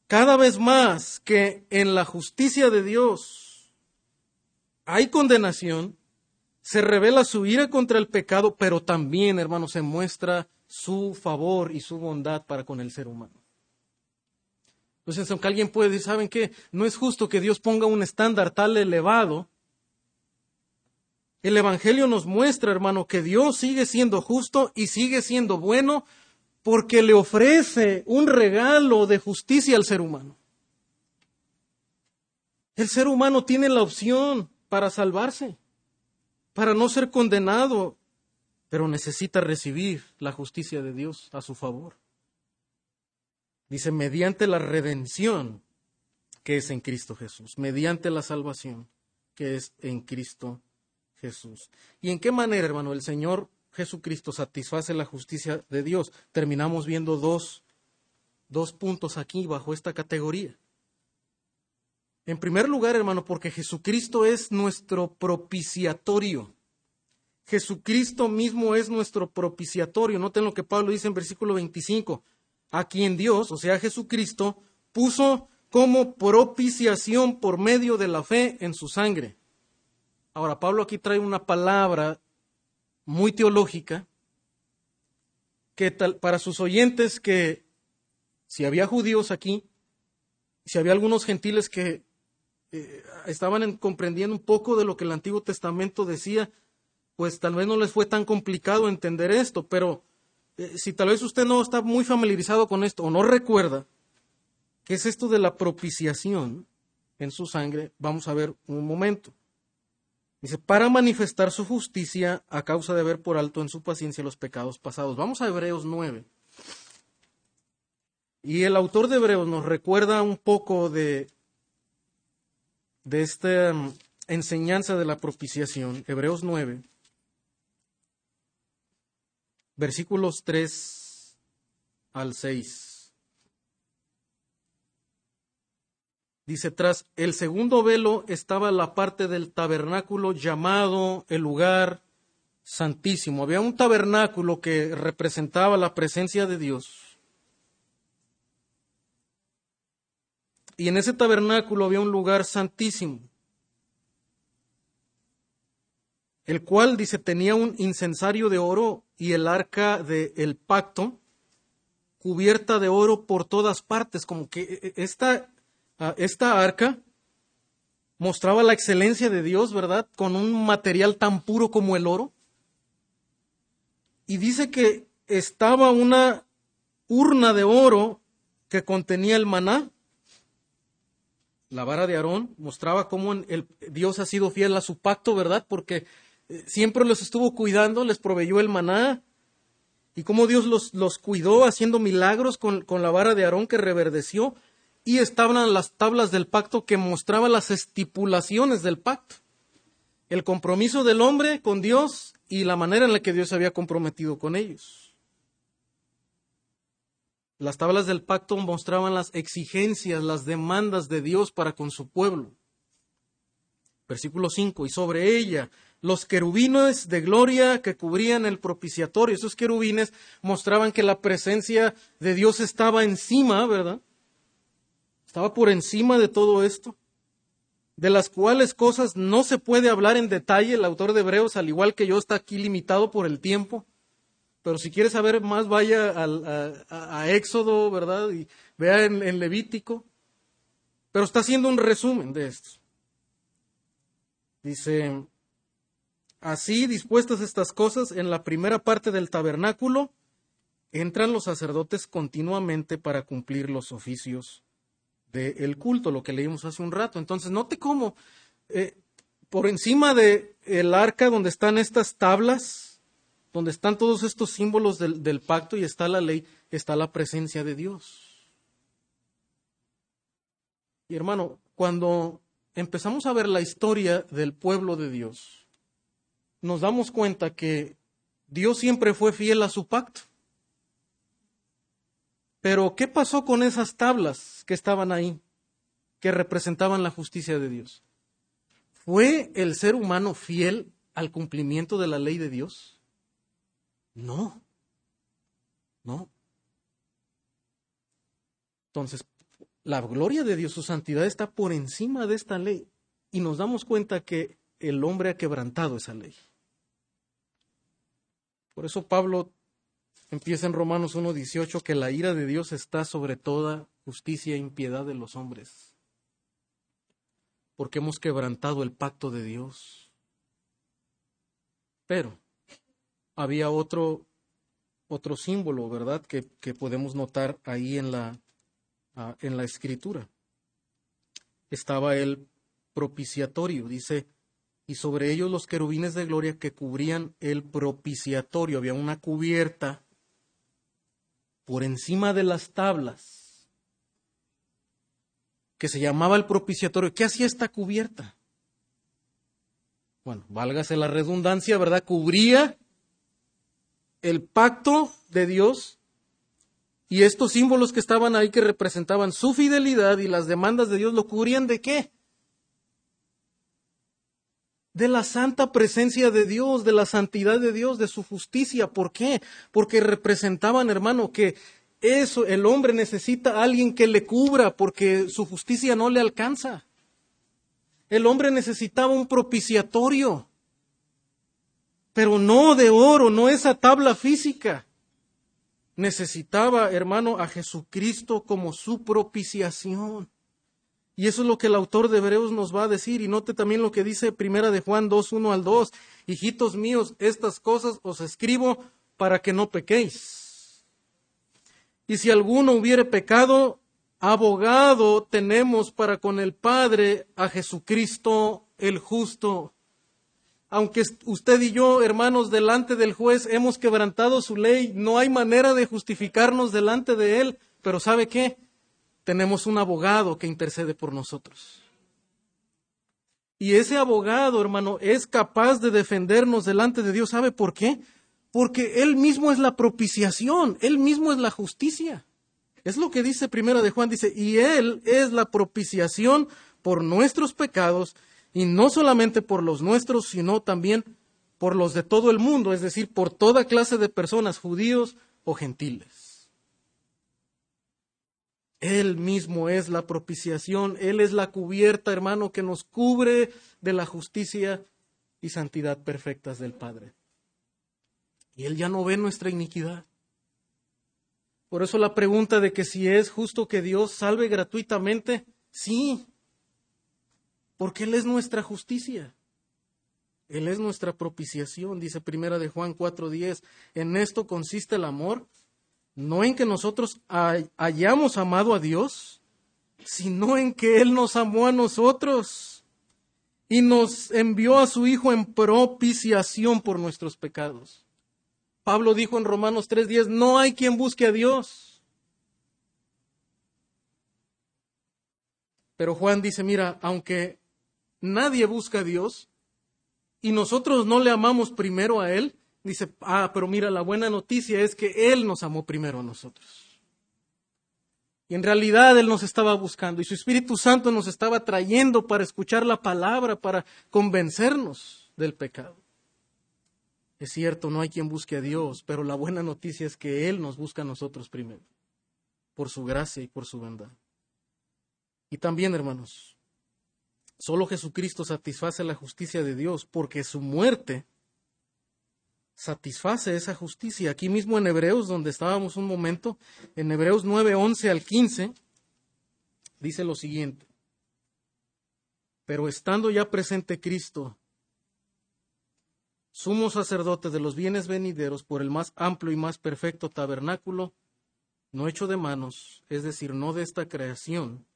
cada vez más que en la justicia de Dios hay condenación, se revela su ira contra el pecado, pero también, hermano, se muestra su favor y su bondad para con el ser humano. Entonces, aunque alguien puede decir, ¿saben qué? No es justo que Dios ponga un estándar tal elevado. El Evangelio nos muestra, hermano, que Dios sigue siendo justo y sigue siendo bueno porque le ofrece un regalo de justicia al ser humano. El ser humano tiene la opción para salvarse, para no ser condenado, pero necesita recibir la justicia de Dios a su favor. Dice, mediante la redención que es en Cristo Jesús, mediante la salvación que es en Cristo Jesús. ¿Y en qué manera, hermano, el Señor Jesucristo satisface la justicia de Dios? Terminamos viendo dos, dos puntos aquí bajo esta categoría. En primer lugar, hermano, porque Jesucristo es nuestro propiciatorio. Jesucristo mismo es nuestro propiciatorio. Noten lo que Pablo dice en versículo 25. A quien Dios, o sea, Jesucristo, puso como propiciación por medio de la fe en su sangre. Ahora, Pablo aquí trae una palabra muy teológica que para sus oyentes que si había judíos aquí, si había algunos gentiles que eh, estaban comprendiendo un poco de lo que el Antiguo Testamento decía, pues tal vez no les fue tan complicado entender esto, pero eh, si tal vez usted no está muy familiarizado con esto o no recuerda qué es esto de la propiciación en su sangre, vamos a ver un momento. Dice, para manifestar su justicia a causa de ver por alto en su paciencia los pecados pasados. Vamos a Hebreos 9. Y el autor de Hebreos nos recuerda un poco de de esta mm, enseñanza de la propiciación, Hebreos 9, versículos 3 al 6. Dice, tras el segundo velo estaba la parte del tabernáculo llamado el lugar santísimo. Había un tabernáculo que representaba la presencia de Dios. Y en ese tabernáculo había un lugar santísimo, el cual, dice, tenía un incensario de oro y el arca del pacto cubierta de oro por todas partes, como que e, e, esta, esta arca mostraba la excelencia de Dios, ¿verdad? Con un material tan puro como el oro. y dice que estaba una urna de oro que contenía el maná. La vara de Aarón mostraba cómo el, Dios ha sido fiel a su pacto, ¿verdad? Porque siempre los estuvo cuidando, les proveyó el maná, y cómo Dios los, los cuidó haciendo milagros con, con, la vara de Aarón que reverdeció, y estaban las tablas del pacto que mostraban las estipulaciones del pacto, el compromiso del hombre con Dios y la manera en la que Dios se había comprometido con ellos. Las tablas del pacto mostraban las exigencias, las demandas de Dios para con su pueblo. Versículo 5, y sobre ella los querubines de gloria que cubrían el propiciatorio. Esos querubines mostraban que la presencia de Dios estaba encima, ¿verdad? Estaba por encima de todo esto, de las cuales cosas no se puede hablar en detalle. El autor de Hebreos, al igual que yo, está aquí limitado por el tiempo. Pero si quiere saber más, vaya a, Éxodo, ¿verdad? Y vea en, en Levítico. Pero está haciendo un resumen de esto. Dice, Así, dispuestas estas cosas, en la primera parte del tabernáculo, entran los sacerdotes continuamente para cumplir los oficios del culto, lo que leímos hace un rato. Entonces, note cómo eh, por encima del el arca donde están estas tablas, donde están todos estos símbolos del, del pacto y está la ley, está la presencia de Dios. Y hermano, cuando empezamos a ver la historia del pueblo de Dios, nos damos cuenta que Dios siempre fue fiel a su pacto. Pero, ¿qué pasó con esas tablas que estaban ahí, que representaban la justicia de Dios? ¿Fue el ser humano fiel al cumplimiento de la ley de Dios? No, no. Entonces, la gloria de Dios, su santidad está por encima de esta ley. Y nos damos cuenta que el hombre ha quebrantado esa ley. Por eso Pablo empieza en Romanos 1.18 que la ira de Dios está sobre toda justicia e impiedad de los hombres, porque hemos quebrantado el pacto de Dios. Pero había otro, otro símbolo, ¿verdad?, que, que podemos notar ahí en la, ah, en la escritura. Estaba el propiciatorio, dice y sobre ellos los querubines de gloria que cubrían el propiciatorio. Había una cubierta por encima de las tablas que se llamaba el propiciatorio. ¿Qué hacía esta cubierta? Bueno, válgase la redundancia, ¿verdad? Cubría el pacto de Dios y estos símbolos que estaban ahí que representaban su fidelidad y las demandas de Dios lo cubrían de qué? De la santa presencia de Dios, de la santidad de Dios, de su justicia. ¿Por qué? Porque representaban, hermano, que eso, el hombre necesita a alguien que le cubra porque su justicia no le alcanza. El hombre necesitaba un propiciatorio, pero no de oro, no esa tabla física. Necesitaba, hermano, a Jesucristo como su propiciación. Y eso es lo que el autor de Hebreos nos va a decir. Y note también lo que dice Primera de Juan 2, 1 al 2. Hijitos míos, estas cosas os escribo para que no pequéis. Y si alguno hubiere pecado, abogado tenemos para con el Padre a Jesucristo el justo. Aunque usted y yo, hermanos, delante del juez hemos quebrantado su ley, no hay manera de justificarnos delante de él. Pero ¿sabe qué? Tenemos un abogado que intercede por nosotros. Y ese abogado, hermano, es capaz de defendernos delante de Dios. ¿Sabe por qué? Porque Él mismo es la propiciación, Él mismo es la justicia. Es lo que dice primero de Juan, dice, y Él es la propiciación por nuestros pecados, y no solamente por los nuestros, sino también por los de todo el mundo, es decir, por toda clase de personas, judíos o gentiles. Él mismo es la propiciación, Él es la cubierta, hermano, que nos cubre de la justicia y santidad perfectas del Padre. Y Él ya no ve nuestra iniquidad. Por eso la pregunta de que si es justo que Dios salve gratuitamente, sí, porque Él es nuestra justicia. Él es nuestra propiciación, dice primera de Juan 4:10. En esto consiste el amor, no en que nosotros hayamos amado a Dios, sino en que Él nos amó a nosotros y nos envió a su Hijo en propiciación por nuestros pecados. Pablo dijo en Romanos 3:10, no hay quien busque a Dios. Pero Juan dice, mira, aunque nadie busca a Dios y nosotros no le amamos primero a Él, dice, ah, pero mira, la buena noticia es que Él nos amó primero a nosotros. Y en realidad Él nos estaba buscando y su Espíritu Santo nos estaba trayendo para escuchar la palabra, para convencernos del pecado. Es cierto, no hay quien busque a Dios, pero la buena noticia es que Él nos busca a nosotros primero, por su gracia y por su bondad. Y también, hermanos, solo Jesucristo satisface la justicia de Dios, porque su muerte satisface esa justicia. Aquí mismo en Hebreos, donde estábamos un momento, en Hebreos 9, 11 al 15, dice lo siguiente. Pero estando ya presente Cristo, sumo sacerdote de los bienes venideros por el más amplio y más perfecto tabernáculo, no hecho de manos, es decir, no de esta creación,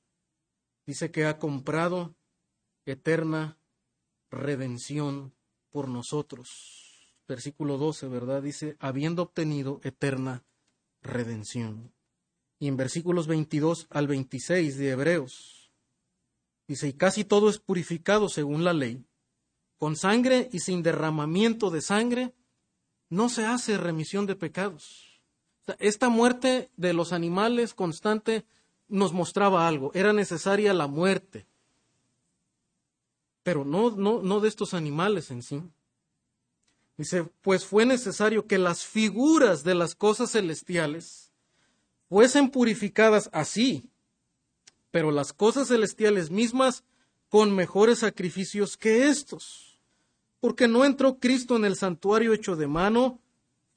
dice que ha comprado eterna redención por nosotros versículo 12, ¿verdad? Dice, habiendo obtenido eterna redención. Y en versículos 22 al 26 de Hebreos, dice, y casi todo es purificado según la ley. Con sangre y sin derramamiento de sangre no se hace remisión de pecados. Esta muerte de los animales constante nos mostraba algo, era necesaria la muerte, pero no, no, no de estos animales en sí. Dice, pues fue necesario que las figuras de las cosas celestiales fuesen purificadas así, pero las cosas celestiales mismas con mejores sacrificios que estos. Porque no entró Cristo en el santuario hecho de mano,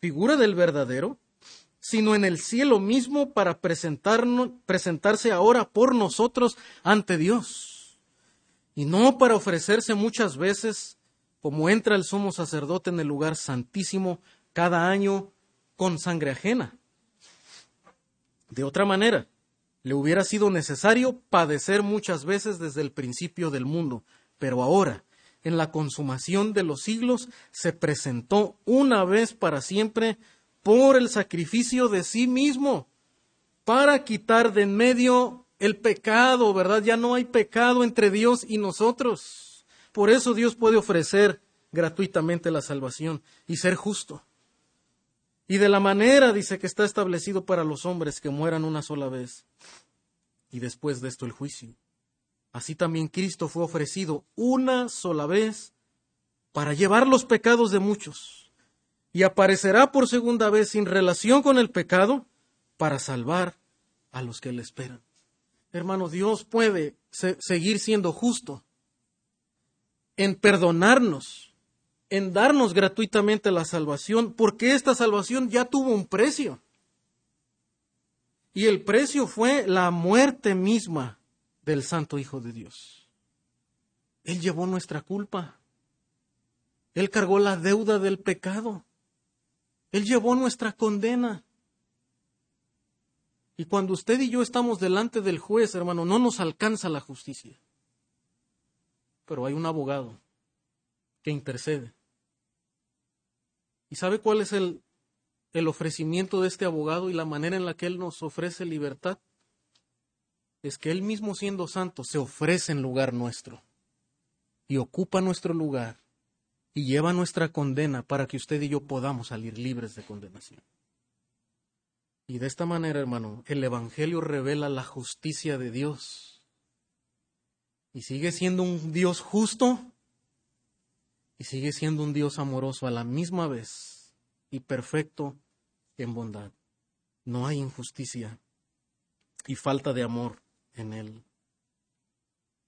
figura del verdadero, sino en el cielo mismo para presentarse ahora por nosotros ante Dios. Y no para ofrecerse muchas veces como entra el sumo sacerdote en el lugar santísimo cada año con sangre ajena. De otra manera, le hubiera sido necesario padecer muchas veces desde el principio del mundo, pero ahora, en la consumación de los siglos, se presentó una vez para siempre por el sacrificio de sí mismo, para quitar de en medio el pecado, ¿verdad? Ya no hay pecado entre Dios y nosotros. Por eso Dios puede ofrecer gratuitamente la salvación y ser justo. Y de la manera, dice, que está establecido para los hombres que mueran una sola vez y después de esto el juicio. Así también Cristo fue ofrecido una sola vez para llevar los pecados de muchos y aparecerá por segunda vez sin relación con el pecado para salvar a los que le esperan. Hermano, Dios puede seguir siendo justo en perdonarnos, en darnos gratuitamente la salvación, porque esta salvación ya tuvo un precio. Y el precio fue la muerte misma del Santo Hijo de Dios. Él llevó nuestra culpa. Él cargó la deuda del pecado. Él llevó nuestra condena. Y cuando usted y yo estamos delante del juez, hermano, no nos alcanza la justicia pero hay un abogado que intercede. ¿Y sabe cuál es el, el ofrecimiento de este abogado y la manera en la que él nos ofrece libertad? Es que él mismo siendo santo se ofrece en lugar nuestro y ocupa nuestro lugar y lleva nuestra condena para que usted y yo podamos salir libres de condenación. Y de esta manera, hermano, el Evangelio revela la justicia de Dios y sigue siendo un Dios justo y sigue siendo un Dios amoroso a la misma vez y perfecto en bondad. No hay injusticia y falta de amor en Él.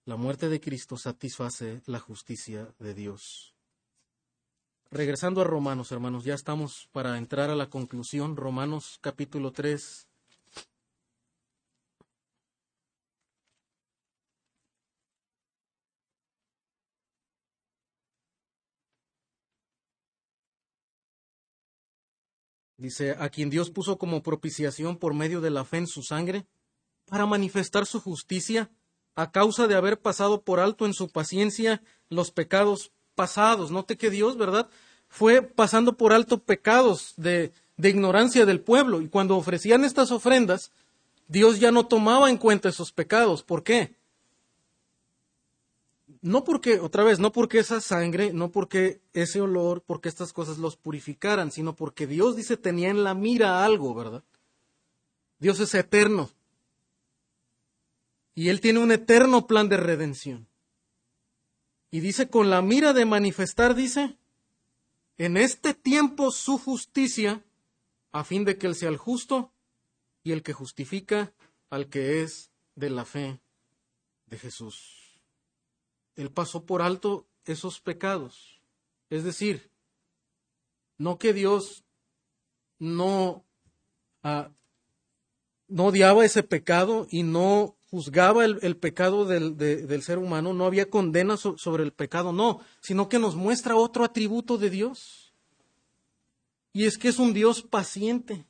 La muerte de Cristo satisface la justicia de Dios. Regresando a Romanos, hermanos, ya estamos para entrar a la conclusión. Romanos capítulo 3, Dice, a quien Dios puso como propiciación por medio de la fe en su sangre, para manifestar su justicia, a causa de haber pasado por alto en su paciencia los pecados pasados. Note que Dios, ¿verdad? Fue pasando por alto pecados de, de ignorancia del pueblo. Y cuando ofrecían estas ofrendas, Dios ya no tomaba en cuenta esos pecados. ¿Por qué? No porque, otra vez, no porque esa sangre, no porque ese olor, porque estas cosas los purificaran, sino porque Dios dice tenía en la mira algo, ¿verdad? Dios es eterno. Y Él tiene un eterno plan de redención. Y dice, con la mira de manifestar, dice, en este tiempo su justicia, a fin de que Él sea el justo y el que justifica al que es de la fe de Jesús. Él pasó por alto esos pecados. Es decir, no que Dios no, ah, odiaba ese pecado y no juzgaba el, pecado del, del, ser humano, no había condena sobre el pecado, no, sino que nos muestra otro atributo de Dios. Y es que es un Dios paciente.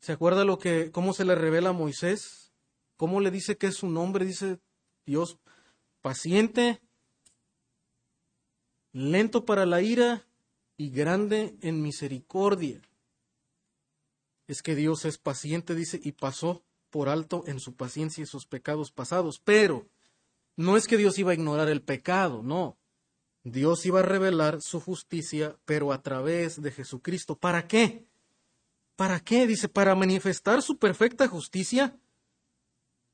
¿Se acuerda lo que, cómo se le revela a Moisés? ¿Cómo le dice que es su nombre? Dice Dios paciente, lento para la ira y grande en misericordia. Es que Dios es paciente, dice, y pasó por alto en su paciencia y sus pecados pasados. Pero no es que Dios iba a ignorar el pecado, no. Dios iba a revelar su justicia, pero a través de Jesucristo. ¿Para qué? ¿Para qué? Dice, para manifestar su perfecta justicia,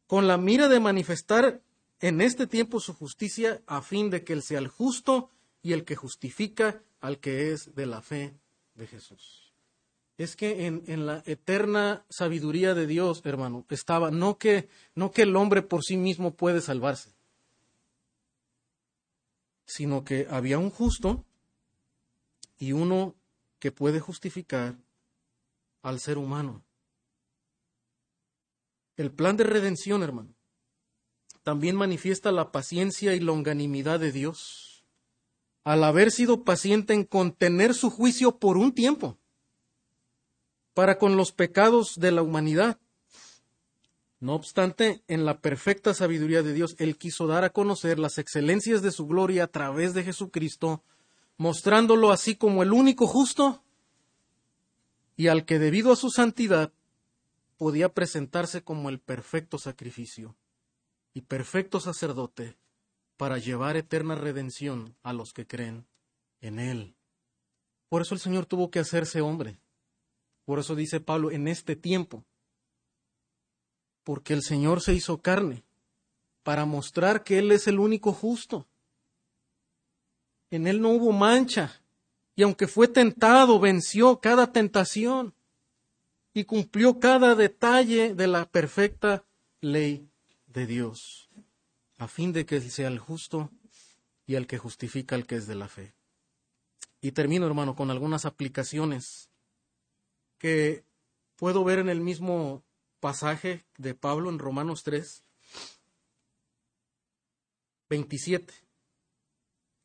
con la mira de manifestar en este tiempo su justicia, a fin de que Él sea el justo y el que justifica al que es de la fe de Jesús es que en, la eterna sabiduría de Dios, hermano, estaba no que, no que el hombre por sí mismo puede salvarse, sino que había un justo y uno que puede justificar al ser humano. El plan de redención, hermano, también manifiesta la paciencia y longanimidad de Dios al haber sido paciente en contener su juicio por un tiempo para con los pecados de la humanidad. No obstante, en la perfecta sabiduría de Dios, Él quiso dar a conocer las excelencias de su gloria a través de Jesucristo, mostrándolo así como el único justo y al que debido a su santidad podía presentarse como el perfecto sacrificio y perfecto sacerdote para llevar eterna redención a los que creen en Él. Por eso el Señor tuvo que hacerse hombre por eso dice Pablo, en este tiempo, porque el Señor se hizo carne para mostrar que Él es el único justo. En Él no hubo mancha, y aunque fue tentado, venció cada tentación y cumplió cada detalle de la perfecta ley de Dios, a fin de que sea el justo y el que justifica al que es de la fe. Y termino, hermano, con algunas aplicaciones que puedo ver en el mismo pasaje de Pablo en Romanos 3, 27.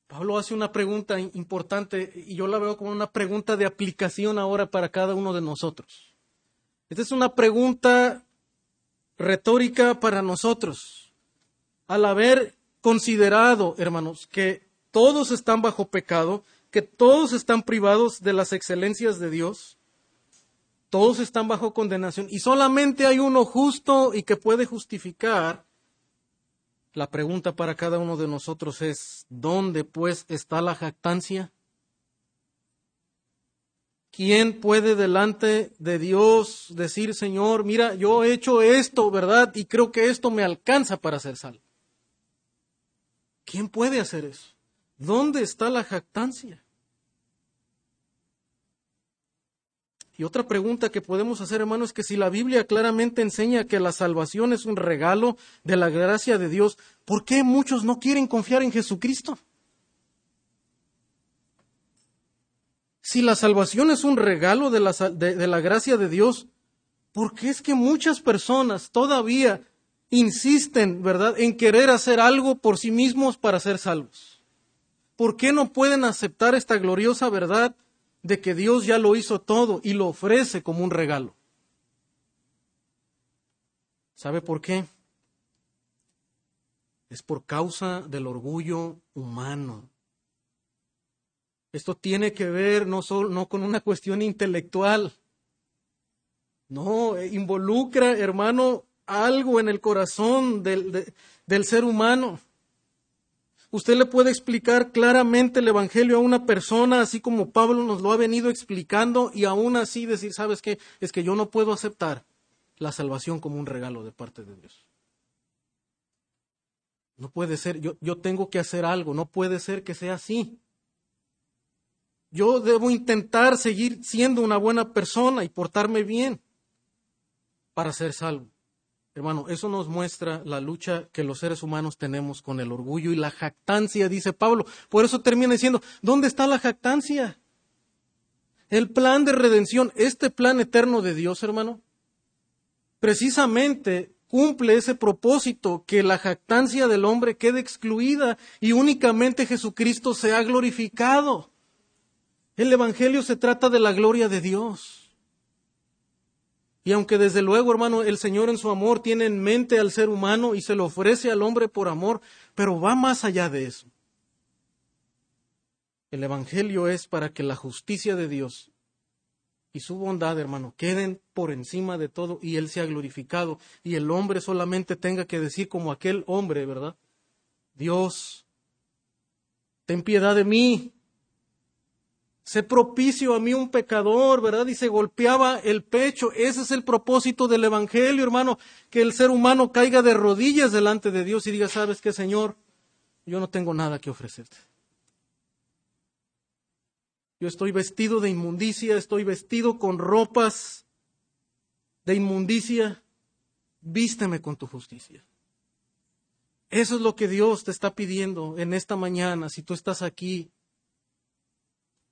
Pablo hace una pregunta importante y yo la veo como una pregunta de aplicación ahora para cada uno de nosotros. Esta es una pregunta retórica para nosotros. Al haber considerado, hermanos, que todos están bajo pecado, que todos están privados de las excelencias de Dios, todos están bajo condenación y solamente hay uno justo y que puede justificar. La pregunta para cada uno de nosotros es, ¿dónde pues está la jactancia? ¿Quién puede delante de Dios decir, Señor, mira, yo he hecho esto, ¿verdad? Y creo que esto me alcanza para ser salvo. ¿Quién puede hacer eso? ¿Dónde está la jactancia? Y otra pregunta que podemos hacer, hermano, es que si la Biblia claramente enseña que la salvación es un regalo de la gracia de Dios, ¿por qué muchos no quieren confiar en Jesucristo? Si la salvación es un regalo de la, gracia de Dios, ¿por qué es que muchas personas todavía insisten, ¿verdad?, en querer hacer algo por sí mismos para ser salvos. ¿Por qué no pueden aceptar esta gloriosa verdad de que Dios ya lo hizo todo y lo ofrece como un regalo. ¿Sabe por qué? Es por causa del orgullo humano. Esto tiene que ver no, solo, no con una cuestión intelectual. No, eh, involucra, hermano, algo en el corazón del, del ser humano. Usted le puede explicar claramente el Evangelio a una persona, así como Pablo nos lo ha venido explicando, y aún así decir, ¿sabes qué? Es que yo no puedo aceptar la salvación como un regalo de parte de Dios. No puede ser, yo, yo tengo que hacer algo, no puede ser que sea así. Yo debo intentar seguir siendo una buena persona y portarme bien para ser salvo. Hermano, eso nos muestra la lucha que los seres humanos tenemos con el orgullo y la jactancia, dice Pablo. Por eso termina diciendo, ¿dónde está la jactancia? El plan de redención, este plan eterno de Dios, hermano, precisamente cumple ese propósito, que la jactancia del hombre quede excluida y únicamente Jesucristo sea glorificado. El Evangelio se trata de la gloria de Dios. Y aunque desde luego, hermano, el Señor en su amor tiene en mente al ser humano y se lo ofrece al hombre por amor, pero va más allá de eso. El Evangelio es para que la justicia de Dios y su bondad, hermano, queden por encima de todo y Él sea glorificado y el hombre solamente tenga que decir como aquel hombre, ¿verdad? Dios, ten piedad de mí, Sé propicio a mí un pecador, ¿verdad? Y se golpeaba el pecho. Ese es el propósito del Evangelio, hermano, que el ser humano caiga de rodillas delante de Dios y diga, ¿sabes qué, Señor? Yo no tengo nada que ofrecerte. Yo estoy vestido de inmundicia, estoy vestido con ropas de inmundicia. Vísteme con tu justicia. Eso es lo que Dios te está pidiendo en esta mañana, si tú estás aquí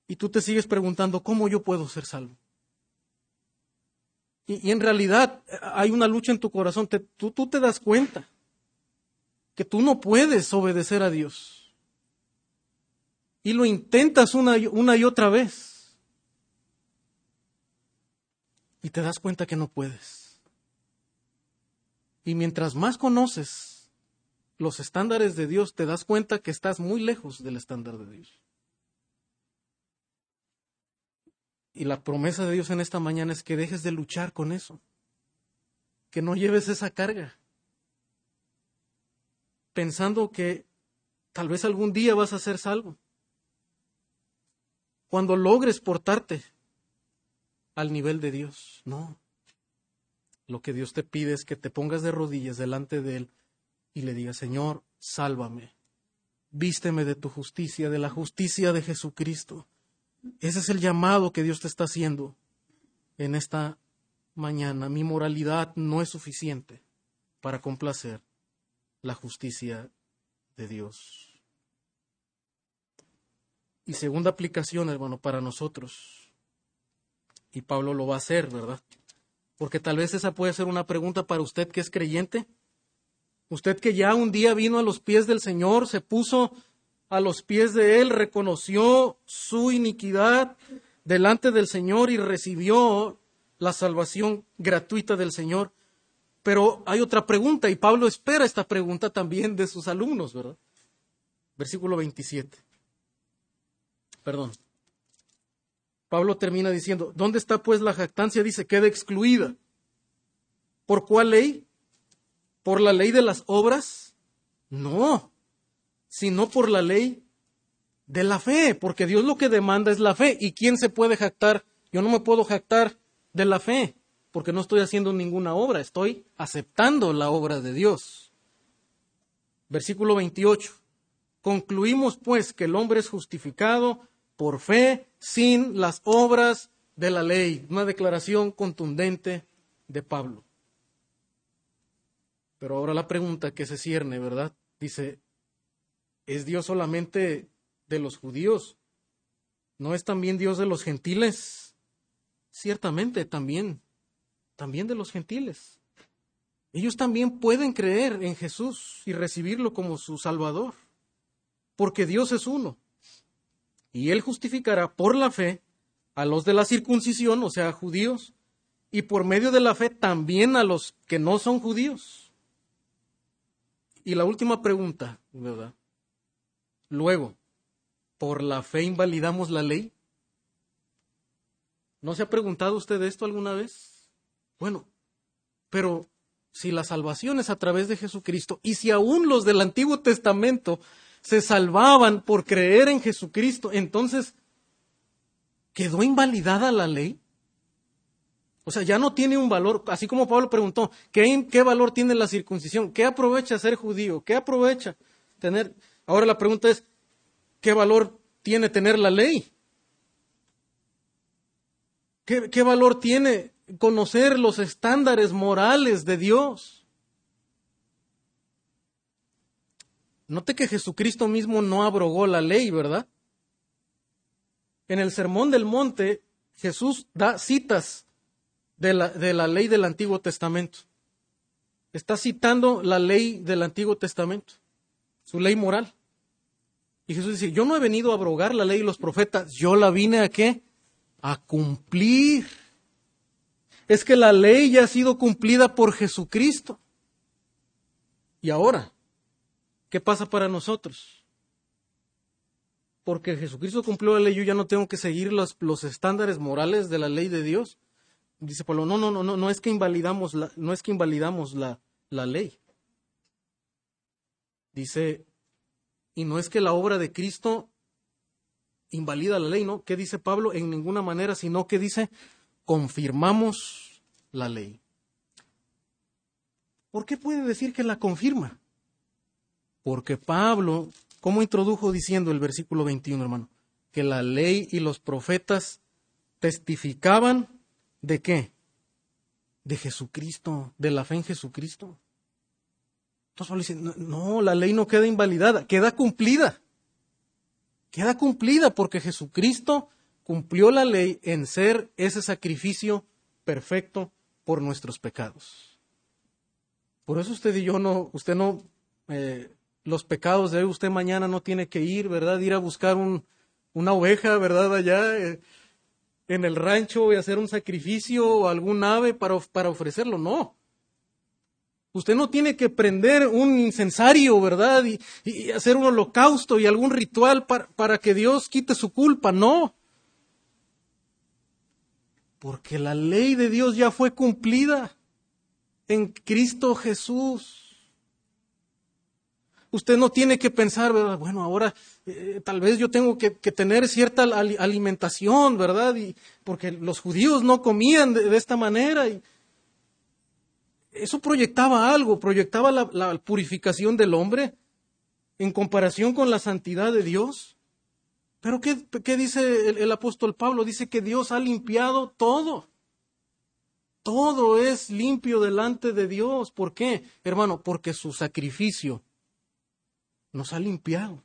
y tú te sigues preguntando, ¿cómo yo puedo ser salvo? Y, en realidad eh, hay una lucha en tu corazón, tú, tú te das cuenta que tú no puedes obedecer a Dios. Y lo intentas una, una y otra vez. Y te das cuenta que no puedes. Y mientras más conoces los estándares de Dios, te das cuenta que estás muy lejos del estándar de Dios. Y la promesa de Dios en esta mañana es que dejes de luchar con eso, que no lleves esa carga, pensando que tal vez algún día vas a ser salvo. Cuando logres portarte al nivel de Dios, no. Lo que Dios te pide es que te pongas de rodillas delante de Él y le digas, Señor, sálvame, vísteme de tu justicia, de la justicia de Jesucristo ese es el llamado que Dios te está haciendo en esta mañana. Mi moralidad no es suficiente para complacer la justicia de Dios. Y segunda aplicación, hermano, para nosotros. Y Pablo lo va a hacer, ¿verdad? Porque tal vez esa puede ser una pregunta para usted que es creyente. Usted que ya un día vino a los pies del Señor, se puso a los pies de él, reconoció su iniquidad delante del Señor y recibió la salvación gratuita del Señor. Pero hay otra pregunta y Pablo espera esta pregunta también de sus alumnos, ¿verdad? Versículo 27. Perdón. Pablo termina diciendo, ¿dónde está pues la jactancia? Dice, queda excluida. ¿Por cuál ley? ¿Por la ley de las obras? No, sino por la ley de la fe, porque Dios lo que demanda es la fe. ¿Y quién se puede jactar? Yo no me puedo jactar de la fe, porque no estoy haciendo ninguna obra, estoy aceptando la obra de Dios. Versículo 28. Concluimos pues que el hombre es justificado por fe sin las obras de la ley. Una declaración contundente de Pablo. Pero ahora la pregunta que se cierne, ¿verdad? Dice, ¿Es Dios solamente de los judíos? ¿No es también Dios de los gentiles? Ciertamente, también, también de los gentiles. Ellos también pueden creer en Jesús y recibirlo como su Salvador, porque Dios es uno. Y Él justificará por la fe a los de la circuncisión, o sea, judíos, y por medio de la fe también a los que no son judíos. Y la última pregunta, ¿verdad? Luego, ¿por la fe invalidamos la ley? ¿No se ha preguntado usted esto alguna vez? Bueno, pero si la salvación es a través de Jesucristo y si aún los del Antiguo Testamento se salvaban por creer en Jesucristo, entonces, ¿quedó invalidada la ley? O sea, ya no tiene un valor, así como Pablo preguntó, ¿qué, ¿qué, valor tiene la circuncisión? ¿Qué aprovecha ser judío? ¿Qué aprovecha tener? Ahora la pregunta es, ¿qué valor tiene tener la ley? ¿Qué, valor tiene conocer los estándares morales de Dios? Note que Jesucristo mismo no abrogó la ley, ¿verdad? En el Sermón del Monte, Jesús da citas de la, de la ley del Antiguo Testamento. Está citando la ley del Antiguo Testamento, su ley moral. Y Jesús dice, yo no he venido a abrogar la ley y los profetas, yo la vine a qué? A cumplir. Es que la ley ya ha sido cumplida por Jesucristo. Y ahora, ¿qué pasa para nosotros? Porque Jesucristo cumplió la ley, yo ya no tengo que seguir los, los estándares morales de la ley de Dios. Dice Pablo, no, no, no, no, no es que invalidamos la, no es que invalidamos la, la ley. Dice, y no es que la obra de Cristo invalida la ley, ¿no? ¿Qué dice Pablo? En ninguna manera, sino que dice, confirmamos la ley. ¿Por qué puede decir que la confirma? Porque Pablo, ¿cómo introdujo diciendo el versículo 21, hermano? Que la ley y los profetas testificaban ¿De qué? De Jesucristo, de la fe en Jesucristo. Entonces dice, no, la ley no queda invalidada, queda cumplida. Queda cumplida porque Jesucristo cumplió la ley en ser ese sacrificio perfecto por nuestros pecados. Por eso usted y yo no, usted no, eh, los pecados de usted mañana no tiene que ir, ¿verdad? Ir a buscar un, una oveja, ¿verdad? Allá, eh, en el rancho y hacer un sacrificio o algún ave para, para ofrecerlo, no. Usted no tiene que prender un incensario, ¿verdad? Y, hacer un holocausto y algún ritual para, que Dios quite su culpa, no. Porque la ley de Dios ya fue cumplida en Cristo Jesús. Usted no tiene que pensar, ¿verdad? Bueno, ahora eh, tal vez yo tengo que, tener cierta alimentación, ¿verdad? Y, porque los judíos no comían de, esta manera. Y eso proyectaba algo, proyectaba la, purificación del hombre en comparación con la santidad de Dios. Pero ¿qué, dice el, el apóstol Pablo? Dice que Dios ha limpiado todo. Todo es limpio delante de Dios. ¿Por qué, hermano? Porque su sacrificio nos ha limpiado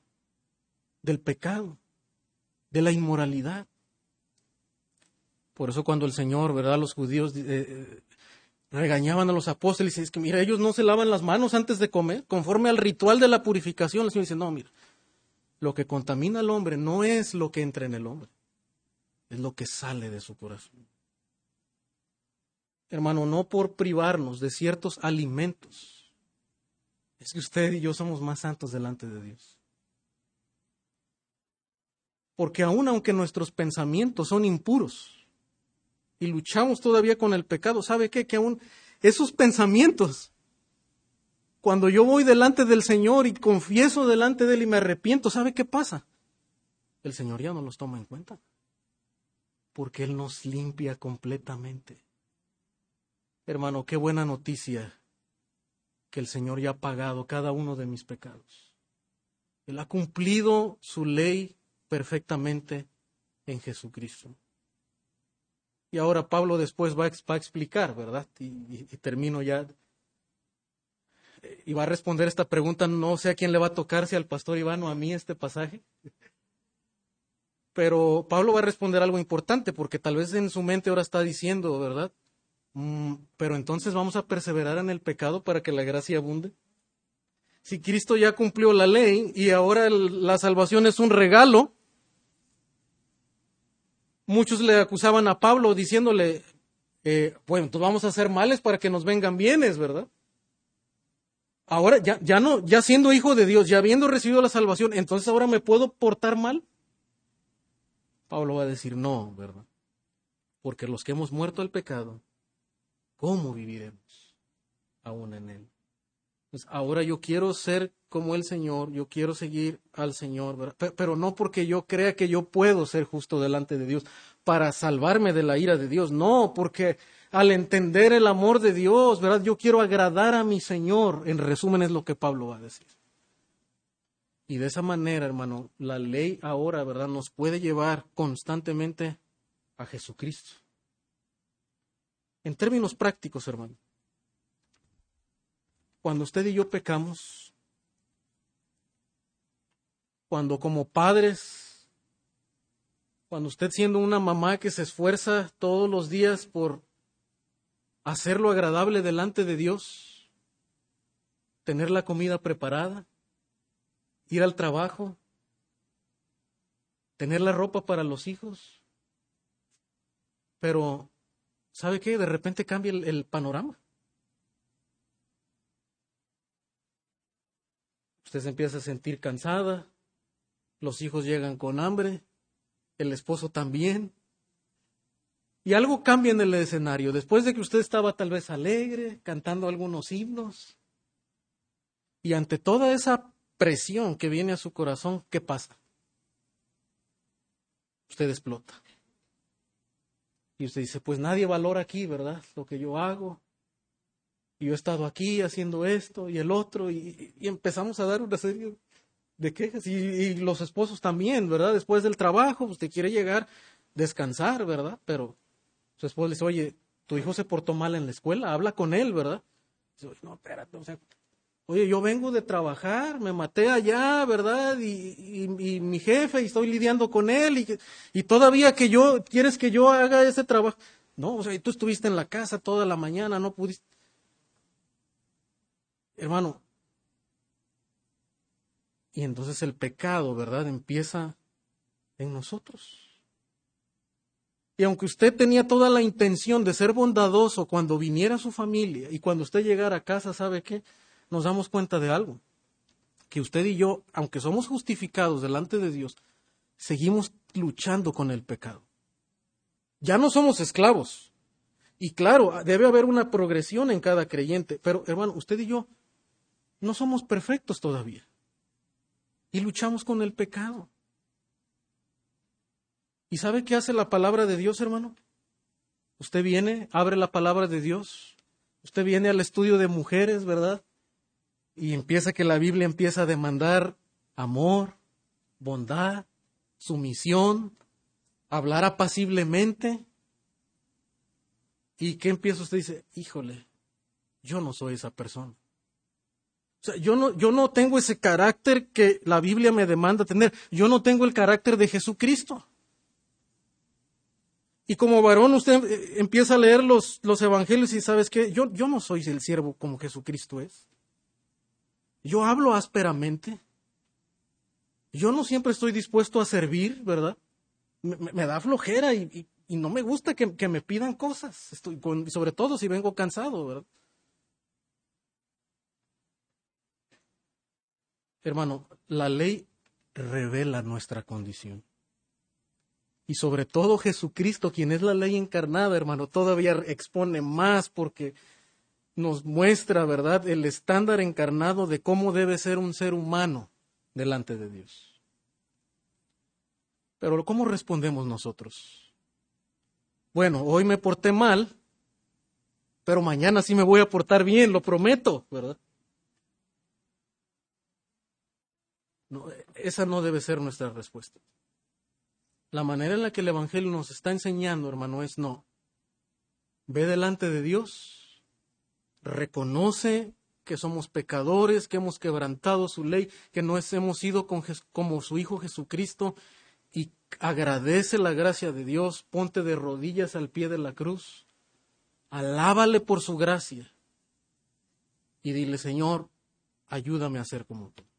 del pecado, de la inmoralidad. Por eso cuando el Señor, ¿verdad? Los judíos eh, eh, regañaban a los apóstoles y es que, mira, ellos no se lavan las manos antes de comer, conforme al ritual de la purificación. El Señor dice, no, mira, lo que contamina al hombre no es lo que entra en el hombre, es lo que sale de su corazón. Hermano, no por privarnos de ciertos alimentos, es que usted y yo somos más santos delante de Dios. Porque aun aunque nuestros pensamientos son impuros y luchamos todavía con el pecado, ¿sabe qué? Que aún esos pensamientos, cuando yo voy delante del Señor y confieso delante de Él y me arrepiento, ¿sabe qué pasa? El Señor ya no los toma en cuenta. Porque Él nos limpia completamente. Hermano, qué buena noticia que el Señor ya ha pagado cada uno de mis pecados. Él ha cumplido su ley perfectamente en Jesucristo. Y ahora Pablo después va a, explicar, ¿verdad? Y, termino ya. Y va a responder esta pregunta, no sé a quién le va a tocar, si al pastor Iván o a mí este pasaje. Pero Pablo va a responder algo importante, porque tal vez en su mente ahora está diciendo, ¿verdad? Mm, pero entonces vamos a perseverar en el pecado para que la gracia abunde. Si Cristo ya cumplió la ley y ahora la salvación es un regalo, muchos le acusaban a Pablo diciéndole, eh, bueno, entonces vamos a hacer males para que nos vengan bienes, ¿verdad? Ahora ya, ya no, ya siendo hijo de Dios, ya habiendo recibido la salvación, entonces ahora me puedo portar mal. Pablo va a decir, no, ¿verdad? Porque los que hemos muerto al pecado, ¿cómo viviremos aún en él? Pues ahora yo quiero ser como el Señor, yo quiero seguir al Señor, pero no porque yo crea que yo puedo ser justo delante de Dios para salvarme de la ira de Dios, no, porque al entender el amor de Dios, ¿verdad? Yo quiero agradar a mi Señor, en resumen es lo que Pablo va a decir. Y de esa manera, hermano, la ley ahora, ¿verdad? Nos puede llevar constantemente a Jesucristo. En términos prácticos, hermano, cuando usted y yo pecamos, cuando como padres, cuando usted siendo una mamá que se esfuerza todos los días por hacerlo agradable delante de Dios, tener la comida preparada, ir al trabajo, tener la ropa para los hijos, pero ¿sabe qué? De repente cambia el, el panorama. Usted se empieza a sentir cansada, los hijos llegan con hambre, el esposo también. Y algo cambia en el escenario. Después de que usted estaba tal vez alegre, cantando algunos himnos, y ante toda esa presión que viene a su corazón, ¿qué pasa? Usted explota. Y usted dice, pues nadie valora aquí, ¿verdad? Lo que yo hago y yo he estado aquí haciendo esto y el otro, y, empezamos a dar una serie de quejas, y, los esposos también, ¿verdad? Después del trabajo, usted quiere llegar, descansar, ¿verdad? Pero su esposo le dice, oye, tu hijo se portó mal en la escuela, habla con él, ¿verdad? Dice, no, espérate, o sea, oye, yo vengo de trabajar, me maté allá, ¿verdad? Y, y mi jefe, y estoy lidiando con él, y, y todavía que yo, quieres que yo haga ese trabajo. No, o sea, tú estuviste en la casa toda la mañana, no pudiste. Hermano, y entonces el pecado, ¿verdad? Empieza en nosotros. Y aunque usted tenía toda la intención de ser bondadoso cuando viniera su familia y cuando usted llegara a casa, ¿sabe qué? Nos damos cuenta de algo. Que usted y yo, aunque somos justificados delante de Dios, seguimos luchando con el pecado. Ya no somos esclavos. Y claro, debe haber una progresión en cada creyente. Pero hermano, usted y yo no somos perfectos todavía. Y luchamos con el pecado. ¿Y sabe qué hace la palabra de Dios, hermano? Usted viene, abre la palabra de Dios. Usted viene al estudio de mujeres, ¿verdad? Y empieza que la Biblia empieza a demandar amor, bondad, sumisión, hablar apaciblemente. ¿Y qué empieza usted? Dice, híjole, yo no soy esa persona. O sea, yo no, yo no tengo ese carácter que la Biblia me demanda tener. Yo no tengo el carácter de Jesucristo. Y como varón usted eh, empieza a leer los, los evangelios y sabes que yo, yo no soy el siervo como Jesucristo es. Yo hablo ásperamente. Yo no siempre estoy dispuesto a servir, ¿verdad? Me, da flojera y, no me gusta que, que, me pidan cosas. Estoy sobre todo si vengo cansado, ¿verdad? Hermano, la ley revela nuestra condición. Y sobre todo Jesucristo, quien es la ley encarnada, hermano, todavía expone más porque nos muestra, ¿verdad?, el estándar encarnado de cómo debe ser un ser humano delante de Dios. Pero ¿cómo respondemos nosotros? Bueno, hoy me porté mal, pero mañana sí me voy a portar bien, lo prometo, ¿verdad? Esa no debe ser nuestra respuesta. La manera en la que el Evangelio nos está enseñando, hermano, es no. Ve delante de Dios, reconoce que somos pecadores, que hemos quebrantado su ley, que no hemos sido como su Hijo Jesucristo y agradece la gracia de Dios, ponte de rodillas al pie de la cruz, alábale por su gracia y dile, Señor, ayúdame a ser como tú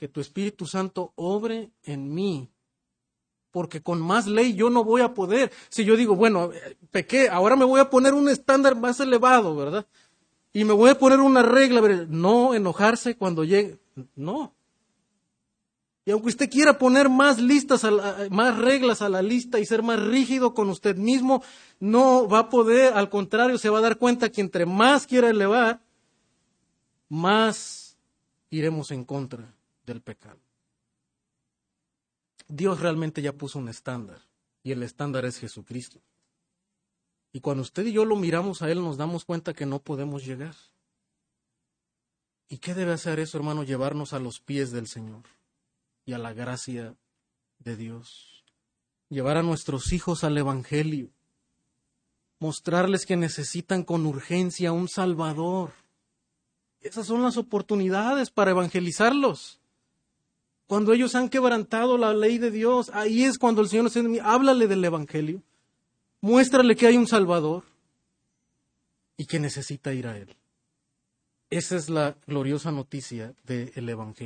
que tu Espíritu Santo obre en mí porque con más ley yo no voy a poder. Si yo digo, bueno, eh, pequé, ahora me voy a poner un estándar más elevado, ¿verdad? Y me voy a poner una regla, no enojarse cuando llegue, no. Y aunque usted quiera poner más listas, más reglas a la lista y ser más rígido con usted mismo, no va a poder, al contrario, se va a dar cuenta que entre más quiera elevar, más iremos en contra del pecado. Dios realmente ya puso un estándar y el estándar es Jesucristo. Y cuando usted y yo lo miramos a Él nos damos cuenta que no podemos llegar. ¿Y qué debe hacer eso, hermano? Llevarnos a los pies del Señor y a la gracia de Dios. Llevar a nuestros hijos al Evangelio. Mostrarles que necesitan con urgencia un Salvador. Esas son las oportunidades para evangelizarlos. Cuando ellos han quebrantado la ley de Dios, ahí es cuando el Señor nos dice, háblale del Evangelio. Muéstrale que hay un Salvador y que necesita ir a Él. Esa es la gloriosa noticia del Evangelio.